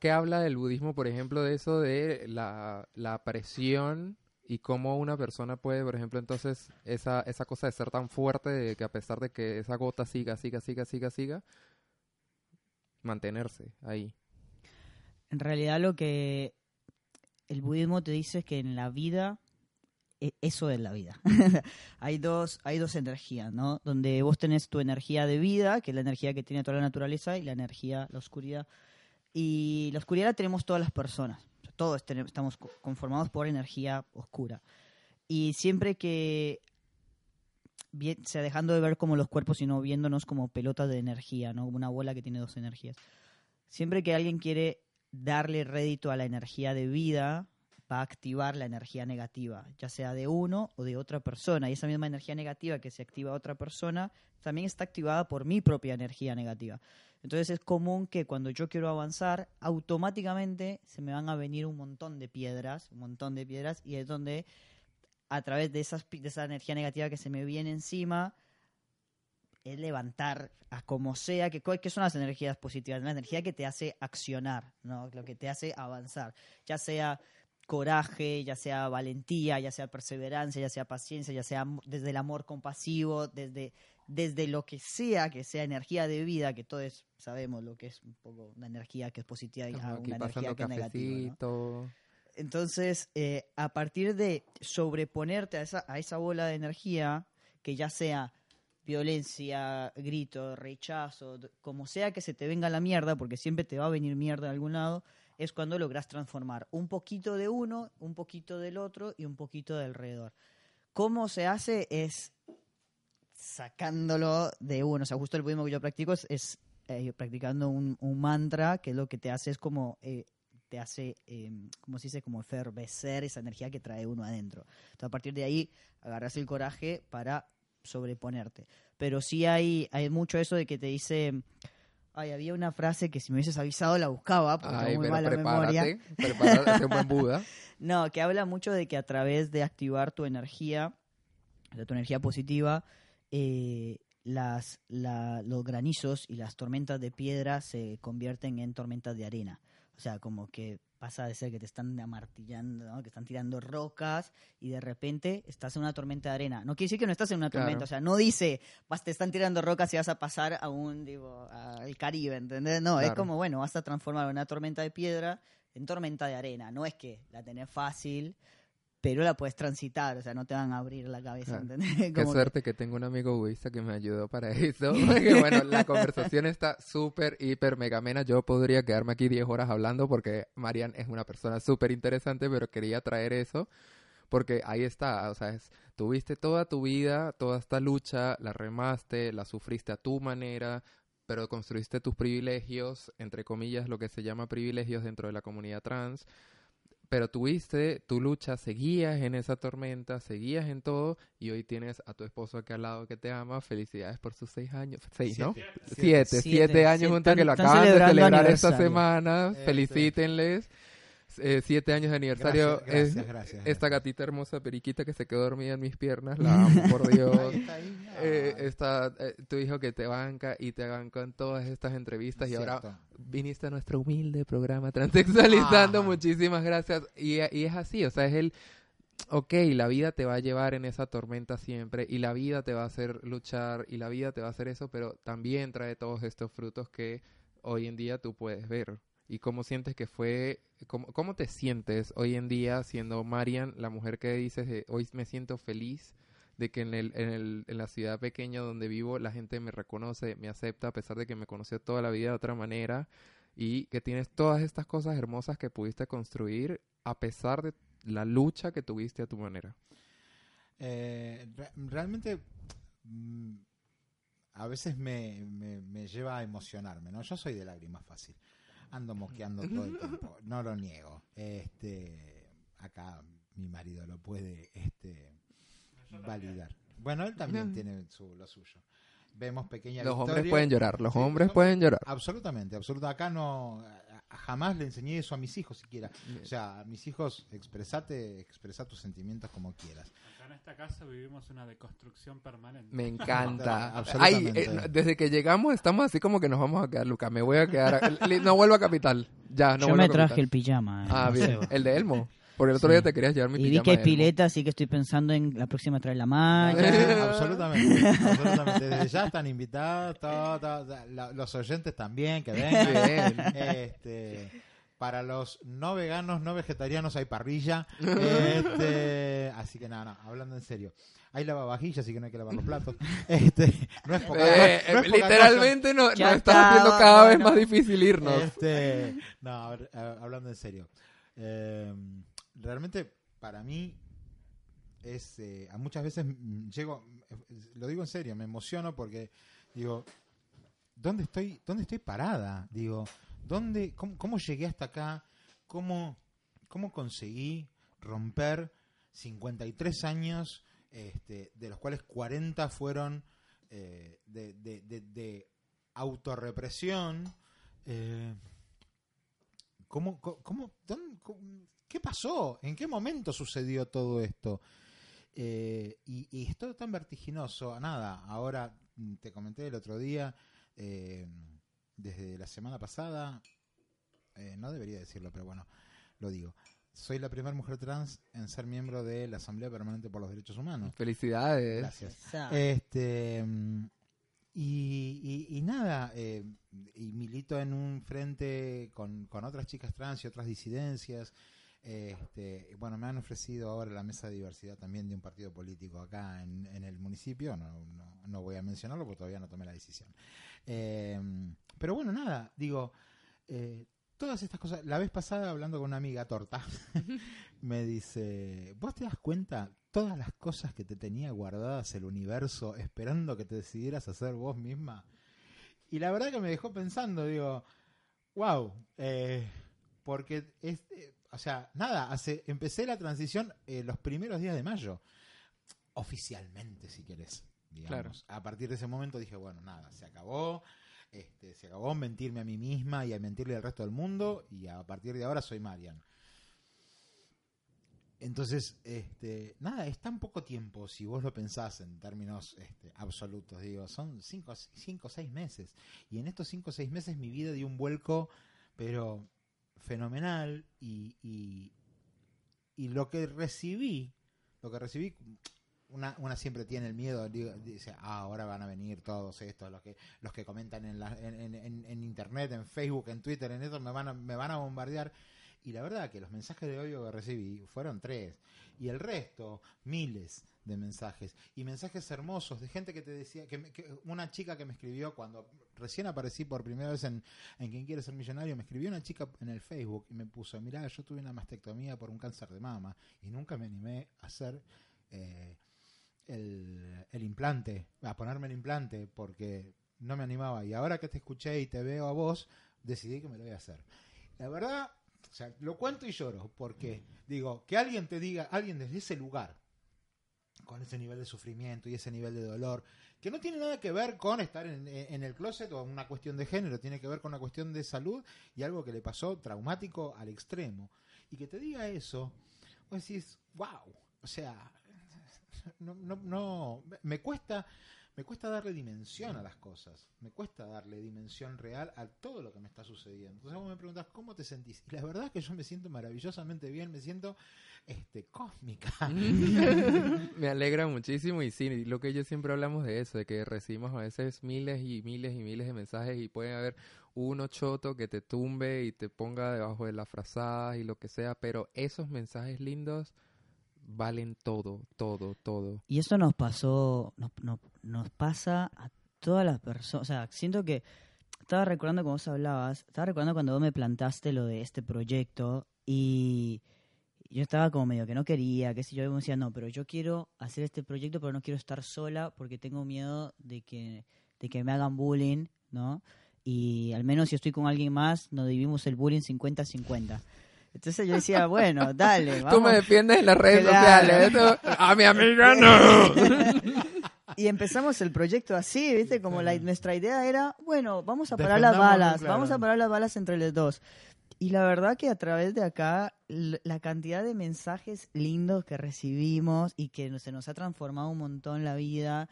¿qué habla del budismo, por ejemplo, de eso de la, la presión y cómo una persona puede, por ejemplo, entonces, esa, esa cosa de ser tan fuerte, de que a pesar de que esa gota siga, siga, siga, siga, siga, mantenerse ahí? En realidad lo que el budismo te dice que en la vida eso es la vida. hay dos hay dos energías, ¿no? Donde vos tenés tu energía de vida, que es la energía que tiene toda la naturaleza, y la energía, la oscuridad. Y la oscuridad la tenemos todas las personas. Todos estamos conformados por energía oscura. Y siempre que bien, o sea, dejando de ver como los cuerpos, sino viéndonos como pelotas de energía, ¿no? Como una bola que tiene dos energías. Siempre que alguien quiere darle rédito a la energía de vida, va a activar la energía negativa, ya sea de uno o de otra persona. Y esa misma energía negativa que se activa a otra persona también está activada por mi propia energía negativa. Entonces es común que cuando yo quiero avanzar, automáticamente se me van a venir un montón de piedras, un montón de piedras, y es donde a través de, esas, de esa energía negativa que se me viene encima, es levantar a como sea, que, ¿qué son las energías positivas? La energía que te hace accionar, ¿no? Lo que te hace avanzar, ya sea coraje, ya sea valentía, ya sea perseverancia, ya sea paciencia, ya sea desde el amor compasivo, desde, desde lo que sea, que sea energía de vida, que todos sabemos lo que es un poco una energía que es positiva y una energía que es negativa. ¿no? Entonces, eh, a partir de sobreponerte a esa, a esa bola de energía, que ya sea violencia, grito, rechazo, como sea que se te venga la mierda, porque siempre te va a venir mierda de algún lado, es cuando logras transformar un poquito de uno, un poquito del otro y un poquito de alrededor. ¿Cómo se hace? Es sacándolo de uno. O sea, justo el budismo que yo practico es, es, eh, practicando un, mantra, que lo que te hace es como eh, te hace, eh, ¿cómo se dice? Como efervecer esa energía que trae uno adentro. Entonces, a partir de ahí, agarras el coraje para sobreponerte. Pero sí hay, hay mucho eso de que te dice... Ay, había una frase que si me hubieses avisado la buscaba, porque Ay, muy mala memoria. prepárate, buen Buda. No, que habla mucho de que a través de activar tu energía, de tu energía positiva, eh, las, la- los granizos y las tormentas de piedra se convierten en tormentas de arena. O sea, como que pasa de ser que te están amartillando, ¿no? que están tirando rocas y de repente estás en una tormenta de arena. No quiere decir que no estás en una Claro. tormenta, o sea, no dice, vas, te están tirando rocas y vas a pasar a un, digo, al Caribe, ¿entendés? No, es como, bueno, vas a transformar una tormenta de piedra en tormenta de arena. No es que la tenés fácil, pero la puedes transitar, o sea, no te van a abrir la cabeza, Claro. ¿entendés? Qué que- suerte que tengo un amigo budista que me ayudó para eso. Porque bueno, la conversación está súper, hiper, mega amena. Yo podría quedarme aquí 10 horas hablando porque Marian es una persona súper interesante, pero quería traer eso porque ahí está. O sea, es- tuviste toda tu vida, toda esta lucha, la remaste, la sufriste a tu manera, pero construiste tus privilegios, entre comillas, lo que se llama privilegios dentro de la comunidad trans pero tuviste tu lucha, seguías en esa tormenta, seguías en todo y hoy tienes a tu esposo aquí al lado que te ama. Felicidades por sus seis años. Seis, ¿no? Siete. Siete, siete, Siete, años juntos que lo acaban de celebrar esta semana. Este. Felicítenles. Eh, siete años de aniversario. Gracias, gracias, Es- gracias. esta gatita hermosa periquita que se quedó dormida en mis piernas. La amo, por Dios. Ahí está, ahí. Eh, está eh, tu hijo que te banca y te banca en todas estas entrevistas y ahora viniste a nuestro humilde programa Transexualizando. Muchísimas gracias. Y, y es así, o sea, es el, ok, la vida te va a llevar en esa tormenta siempre y la vida te va a hacer luchar y la vida te va a hacer eso, pero también trae todos estos frutos que hoy en día tú puedes ver. ¿Y cómo sientes que fue, cómo, cómo te sientes hoy en día siendo Marian, la mujer que dices, de, hoy me siento feliz de que en, el, en, el, en la ciudad pequeña donde vivo la gente me reconoce, me acepta, a pesar de que me conoció toda la vida de otra manera, y que tienes todas estas cosas hermosas que pudiste construir a pesar de la lucha que tuviste a tu manera. Eh, re- realmente mm, a veces me, me- me lleva a emocionarme, ¿no? Yo soy de lágrimas fácil. Ando moqueando todo el tiempo, no lo niego. Este, acá mi marido lo puede este, validar. Bueno, él también tiene su, lo suyo. Vemos pequeña Los hombres pueden llorar, los Sí, hombres pueden llorar. Absolutamente, absolutamente. Acá no, jamás le enseñé eso a mis hijos siquiera. O sea, a mis hijos, expresate, expresa tus sentimientos como quieras. Acá en esta casa vivimos una deconstrucción permanente. Me encanta. Absolutamente. Ay, eh, desde que llegamos estamos así como que nos vamos a quedar, Luca. Me voy a quedar. no vuelvo a Capital. Ya, no Yo vuelvo me traje el pijama. eh, Ah, bien. El de Elmo. Porque el otro Sí. día te querías llevar mi Y vi pijama que hay pileta, así que estoy pensando en la próxima traer la malla. absolutamente, absolutamente. Desde ya están invitados, todo, todo, la- los oyentes también que vengan. Este, para los no veganos, no vegetarianos hay parrilla. Este, así que nada, no, hablando en serio. Hay lavavajillas, así que no hay que lavar los platos. Este, no es poca, Eh, no es eh, poca literalmente no, nos Ya está, haciendo cada vez más difícil irnos. Este, no, a ver, a- hablando en serio. Eh, realmente, para mí, es eh, a muchas veces llego, lo digo en serio, me emociono porque digo, ¿dónde estoy, dónde estoy parada? Digo, ¿dónde, cómo, cómo llegué hasta acá? ¿Cómo, cómo conseguí romper 53 años, este, de los cuales 40 fueron eh, de, de, de, autorrepresión? Eh, ¿Cómo, cómo- ¿Qué pasó? ¿En qué momento sucedió todo esto? Eh, y, y es todo tan vertiginoso. Nada, ahora te comenté el otro día, eh, desde la semana pasada, eh, no debería decirlo, pero bueno, lo digo. Soy la primera mujer trans en ser miembro de la Asamblea Permanente por los Derechos Humanos. Felicidades. Gracias. Este y, y- y nada, eh, y milito en un frente con, con otras chicas trans y otras disidencias. Este, bueno, me han ofrecido ahora la mesa de diversidad también de un partido político acá en, el municipio. No, voy a mencionarlo porque todavía no tomé la decisión. Eh, pero bueno, nada, digo, eh, todas estas cosas. La vez pasada, hablando con una amiga torta, me dice: ¿Vos te das cuenta todas las cosas que te tenía guardadas el universo esperando que te decidieras hacer vos misma? Y la verdad que me dejó pensando, digo, wow, porque es, eh, o sea, nada, hace, empecé la transición eh, los primeros días de mayo, oficialmente, si querés, digamos. A partir de ese momento dije, bueno, nada, se acabó, este, se acabó mentirme a mí misma y a mentirle al resto del mundo, y a partir de ahora soy Marian. Entonces, este, nada, es tan poco tiempo si vos lo pensás en términos este, absolutos, digo, son cinco, cinco o seis meses. Y en estos cinco o seis meses mi vida dio un vuelco, pero fenomenal, y, y, y lo que recibí, lo que recibí, una, una siempre tiene el miedo, dice, ah, ahora van a venir todos estos, los que, los que comentan en, la, en, en, en internet, en Facebook, en Twitter, en eso, me van a, me van a bombardear. Y la verdad que los mensajes de odio que recibí fueron tres. Y el resto, miles de mensajes. Y mensajes hermosos de gente que te decía, que, me- que una chica que me escribió cuando recién aparecí por primera vez en, en Quien Quiere Ser Millonario, me escribió una chica en el Facebook y me puso, mirá, yo tuve una mastectomía por un cáncer de mama y nunca me animé a hacer eh, el, el implante, a ponerme el implante porque no me animaba. Y ahora que te escuché y te veo a vos, decidí que me lo voy a hacer. La verdad, o sea, lo cuento y lloro, porque digo, que alguien te diga, alguien desde ese lugar, con ese nivel de sufrimiento y ese nivel de dolor, que no tiene nada que ver con estar en, en el closet o una cuestión de género, tiene que ver con una cuestión de salud y algo que le pasó traumático al extremo. Y que te diga eso, vos decís, wow, o sea, no, no, no, me cuesta, me cuesta darle dimensión a las cosas, me cuesta darle dimensión real a todo lo que me está sucediendo. Entonces vos me preguntas, ¿cómo te sentís? Y la verdad es que yo me siento maravillosamente bien, me siento este cósmica. Me alegra muchísimo y sí, lo que yo siempre hablamos de eso, de que recibimos a veces miles y miles y miles de mensajes y puede haber uno choto que te tumbe y te ponga debajo de la frazada y lo que sea, pero esos mensajes lindos valen todo, todo, todo. Y eso nos pasó, nos, nos, pasa a todas las personas. O sea, siento que estaba recordando cuando vos hablabas, estaba recordando cuando vos me plantaste lo de este proyecto y yo estaba como medio que no quería, qué sé yo, me decía, no, pero yo quiero hacer este proyecto, pero no quiero estar sola porque tengo miedo de que, de que me hagan bullying, ¿no? Y al menos si estoy con alguien más, nos dividimos el bullying 50-50. Entonces yo decía, bueno, dale, vamos. Tú me defiendes en las redes Claro. sociales. esto- A mi amiga no. Y empezamos el proyecto así, ¿viste? Como la, nuestra idea era, bueno, vamos a parar las balas, claro. vamos a parar las balas entre los dos. Y la verdad que a través de acá, la cantidad de mensajes lindos que recibimos y que se nos ha transformado un montón la vida,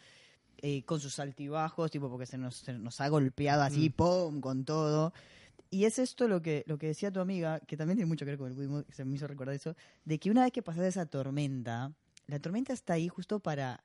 eh, con sus altibajos, tipo porque se nos, se nos ha golpeado así, ¡pum!, con todo. Y es esto lo que, lo que decía tu amiga, que también tiene mucho que ver con el budismo, que se me hizo recordar eso, de que una vez que pasas esa tormenta, la tormenta está ahí justo para,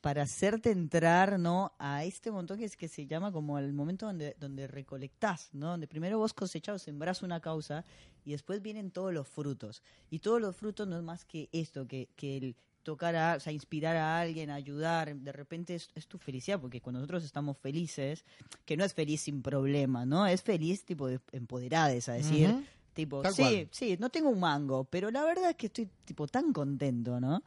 para hacerte entrar, ¿no? A este montón que, es, que se llama como el momento donde, donde recolectás, ¿no? Donde primero vos cosechás o sembrás una causa y después vienen todos los frutos. Y todos los frutos no es más que esto, que, que el tocar a, o sea, inspirar a alguien, ayudar, de repente es, es tu felicidad, porque cuando nosotros estamos felices, que no es feliz sin problema, ¿no? Es feliz tipo de empoderades, a decir, Ujú. tipo, Tal sí, cual. sí, no tengo un mango, pero la verdad es que estoy tipo tan contento, ¿no?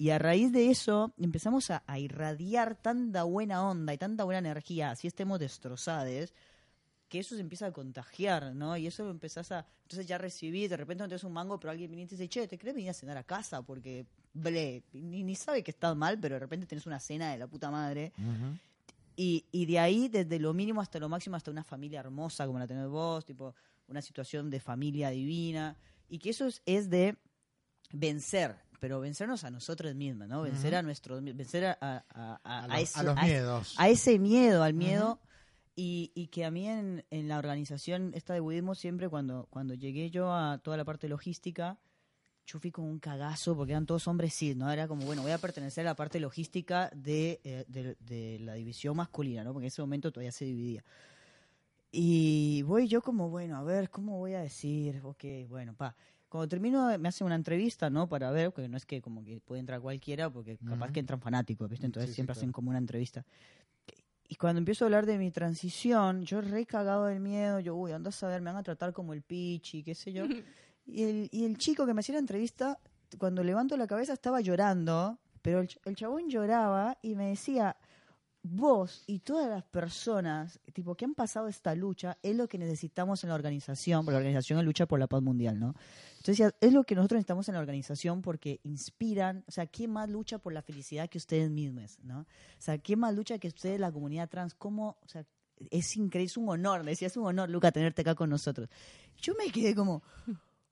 Y a raíz de eso empezamos a, a irradiar tanta buena onda y tanta buena energía, así estemos destrozados, que eso se empieza a contagiar, ¿no? Y eso lo empezás a... Entonces ya recibís, de repente no tenés un mango, pero alguien viene y te dice, che, ¿te crees venir a cenar a casa? Porque, ble, ni, ni sabe que estás mal, pero de repente tenés una cena de la puta madre. Y, y de ahí, desde lo mínimo hasta lo máximo, hasta una familia hermosa como la tenés vos, tipo una situación de familia divina. Y que eso es, es de vencer pero vencernos a nosotros mismos, ¿no? Vencer a nuestros, vencer a, a, a, a, A, los, miedos. a ese miedo, al miedo. Y, y que a mí en, en la organización esta de budismo siempre cuando, cuando llegué yo a toda la parte logística, yo fui como un cagazo porque eran todos hombres cis, ¿no? Era como, bueno, voy a pertenecer a la parte logística de, eh, de, de la división masculina, ¿no? Porque en ese momento todavía se dividía. Y voy yo como, bueno, a ver, ¿cómo voy a decir? Ok, bueno, pa. Cuando termino, me hacen una entrevista, ¿no? Para ver, porque no es que como que puede entrar cualquiera, porque capaz Ujú. que entran fanáticos, ¿viste? Entonces Sí, sí, siempre hacen claro. como una entrevista. Y cuando empiezo a hablar de mi transición, yo re cagado del miedo, yo, uy, anda a saber, me van a tratar como el pichi, qué sé yo. Y el, y el chico que me hacía la entrevista, cuando levanto la cabeza estaba llorando, pero el, el chabón lloraba y me decía, vos y todas las personas tipo que han pasado esta lucha es lo que necesitamos en la organización, porque la organización es lucha por la paz mundial, ¿no? Entonces es lo que nosotros necesitamos en la organización porque inspiran, o sea, ¿quién más lucha por la felicidad que ustedes mismos, ¿no? O sea, ¿quién más lucha que ustedes, la comunidad trans? ¿Cómo, o sea, es increíble, es un honor, decía, es un honor, Luca, tenerte acá con nosotros. Yo me quedé como,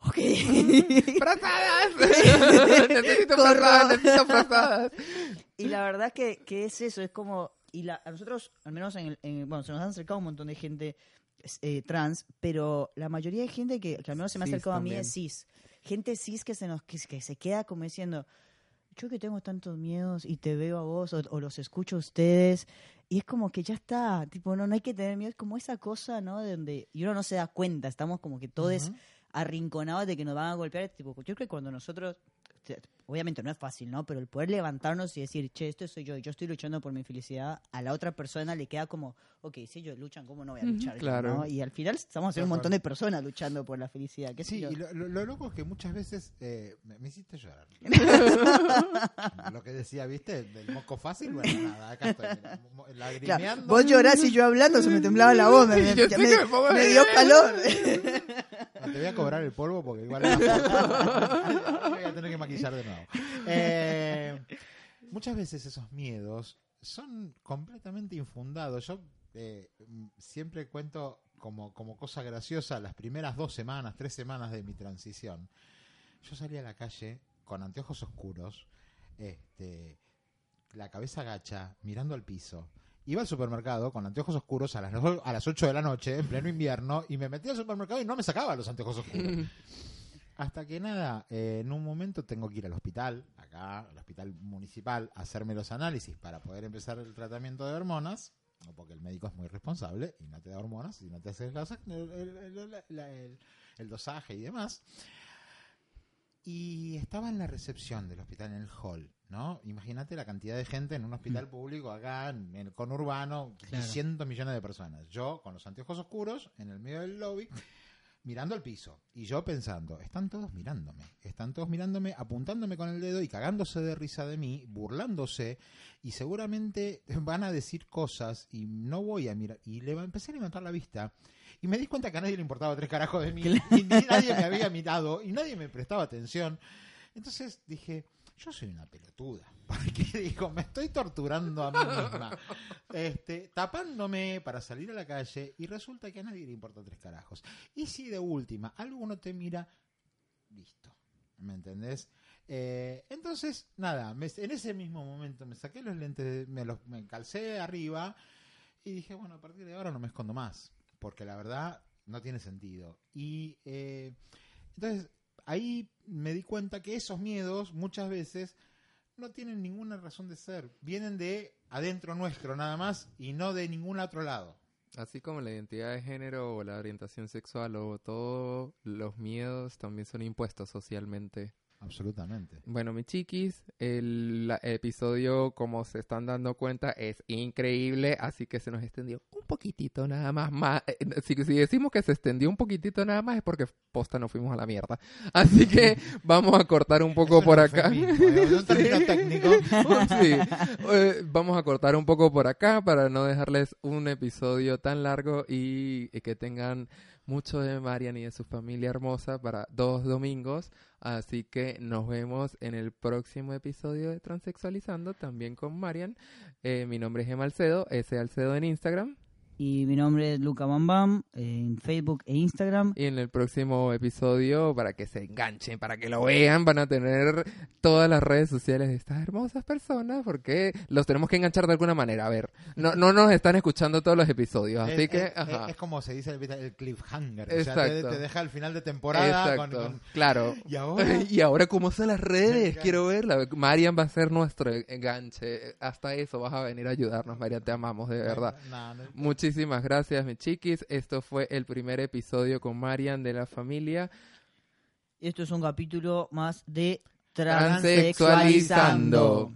ok. ¡Frazadas! necesito frazadas, necesito frazadas. Y la verdad que, que es eso, es como, y la, a nosotros, al menos en, el, en- bueno, se nos han acercado un montón de gente eh, trans, pero la mayoría de gente que, que al menos se me ha acercado a mí es cis. Gente cis que se nos que, que se queda como diciendo, yo que tengo tantos miedos y te veo a vos o, o los escucho a ustedes, y es como que ya está, tipo, no, no hay que tener miedo, es como esa cosa, ¿no? De donde y uno no se da cuenta, estamos como que todos arrinconados de que nos van a golpear, tipo, yo creo que cuando nosotros obviamente no es fácil, ¿no? Pero el poder levantarnos y decir, che, esto soy yo y yo estoy luchando por mi felicidad, a la otra persona le queda como, ok, si ellos luchan, ¿cómo no voy a luchar? yo, claro. ¿no? Y al final estamos a ser un montón de personas luchando por la felicidad, qué sé Sí, yo. y lo, lo- lo loco es que muchas veces eh, me, me hiciste llorar. lo que decía, ¿viste? Del moco fácil, bueno, nada, acá estoy, Claro, lagrimeando. vos llorás y yo hablando, se me temblaba la voz, me dio calor. Te voy a cobrar el polvo porque igual voy a tener que maquillar de nuevo. Eh, muchas veces esos miedos son completamente infundados. Yo eh, siempre cuento como, como cosa graciosa las primeras dos semanas, tres semanas de mi transición. Yo salí a la calle con anteojos oscuros, este, la cabeza gacha, mirando al piso. Iba al supermercado con anteojos oscuros a las, a las 8 de la noche, en pleno invierno, y me metí al supermercado y no me sacaba los anteojos oscuros. Hasta que nada, eh, en un momento tengo que ir al hospital, acá, al hospital municipal, a hacerme los análisis para poder empezar el tratamiento de hormonas, porque el médico es muy responsable y no te da hormonas y no te el, el- el- el dosaje y demás. Y estaba en la recepción del hospital, en el hall, ¿no? Imagínate la cantidad de gente en un hospital público acá, en el conurbano, Claro. millones de personas. Yo, con los anteojos oscuros, en el medio del lobby, mirando al piso. Y yo pensando, están todos mirándome. Están todos mirándome, apuntándome con el dedo y cagándose de risa de mí, burlándose. Y seguramente van a decir cosas y no voy a mirar. Y le empecé a levantar la vista. Y me di cuenta que a nadie le importaba tres carajos de mí. Y ni nadie me había mirado. Y nadie me prestaba atención. Entonces dije, yo soy una pelotuda. Porque digo, me estoy torturando a mí misma. Este, tapándome para salir a la calle y resulta que a nadie le importa tres carajos. Y si de última alguno te mira, listo. ¿Me entendés? Eh, entonces, nada, me- en ese mismo momento me saqué los lentes, me los me calcé arriba y dije, bueno, a partir de ahora no me escondo más. Porque la verdad no tiene sentido. Y eh, entonces ahí me di cuenta que esos miedos muchas veces no tienen ninguna razón de ser. Vienen de adentro nuestro nada más y no de ningún otro lado. Así como la identidad de género o la orientación sexual o todos los miedos también son impuestos socialmente. Absolutamente. Bueno, mis chiquis, el episodio, como se están dando cuenta, es increíble, así que se nos extendió un poquitito nada más. más eh, si, si decimos que se extendió un poquitito nada más es porque posta nos fuimos a la mierda. Así que vamos a cortar un poco Eso por acá. un técnico. Sí, eh, vamos a cortar un poco por acá para no dejarles un episodio tan largo y que tengan mucho de Marian y de su familia hermosa para dos domingos. Así que nos vemos en el próximo episodio de Transexualizando, también con Marian. Eh, mi nombre es Emma Alcedo, S. Alcedo en Instagram. Y mi nombre es Luca Bambam en Facebook e Instagram. Y en el próximo episodio, para que se enganchen, para que lo vean, van a tener todas las redes sociales de estas hermosas personas, porque los tenemos que enganchar de alguna manera. A ver, no, no nos están escuchando todos los episodios, así es, que... es- ajá. es como se dice el, el cliffhanger. O sea, te, te deja al final de temporada con- Exacto, con- claro. Y ahora... y ahora, ¿cómo son las redes? Quiero verla. Marian va a ser nuestro enganche. Hasta eso vas a venir a ayudarnos, Marian. Te amamos, de verdad. No, no- Muchísimas gracias, mis chiquis. Esto fue el primer episodio con Marian de la familia. Esto es un capítulo más de. Transexualizando.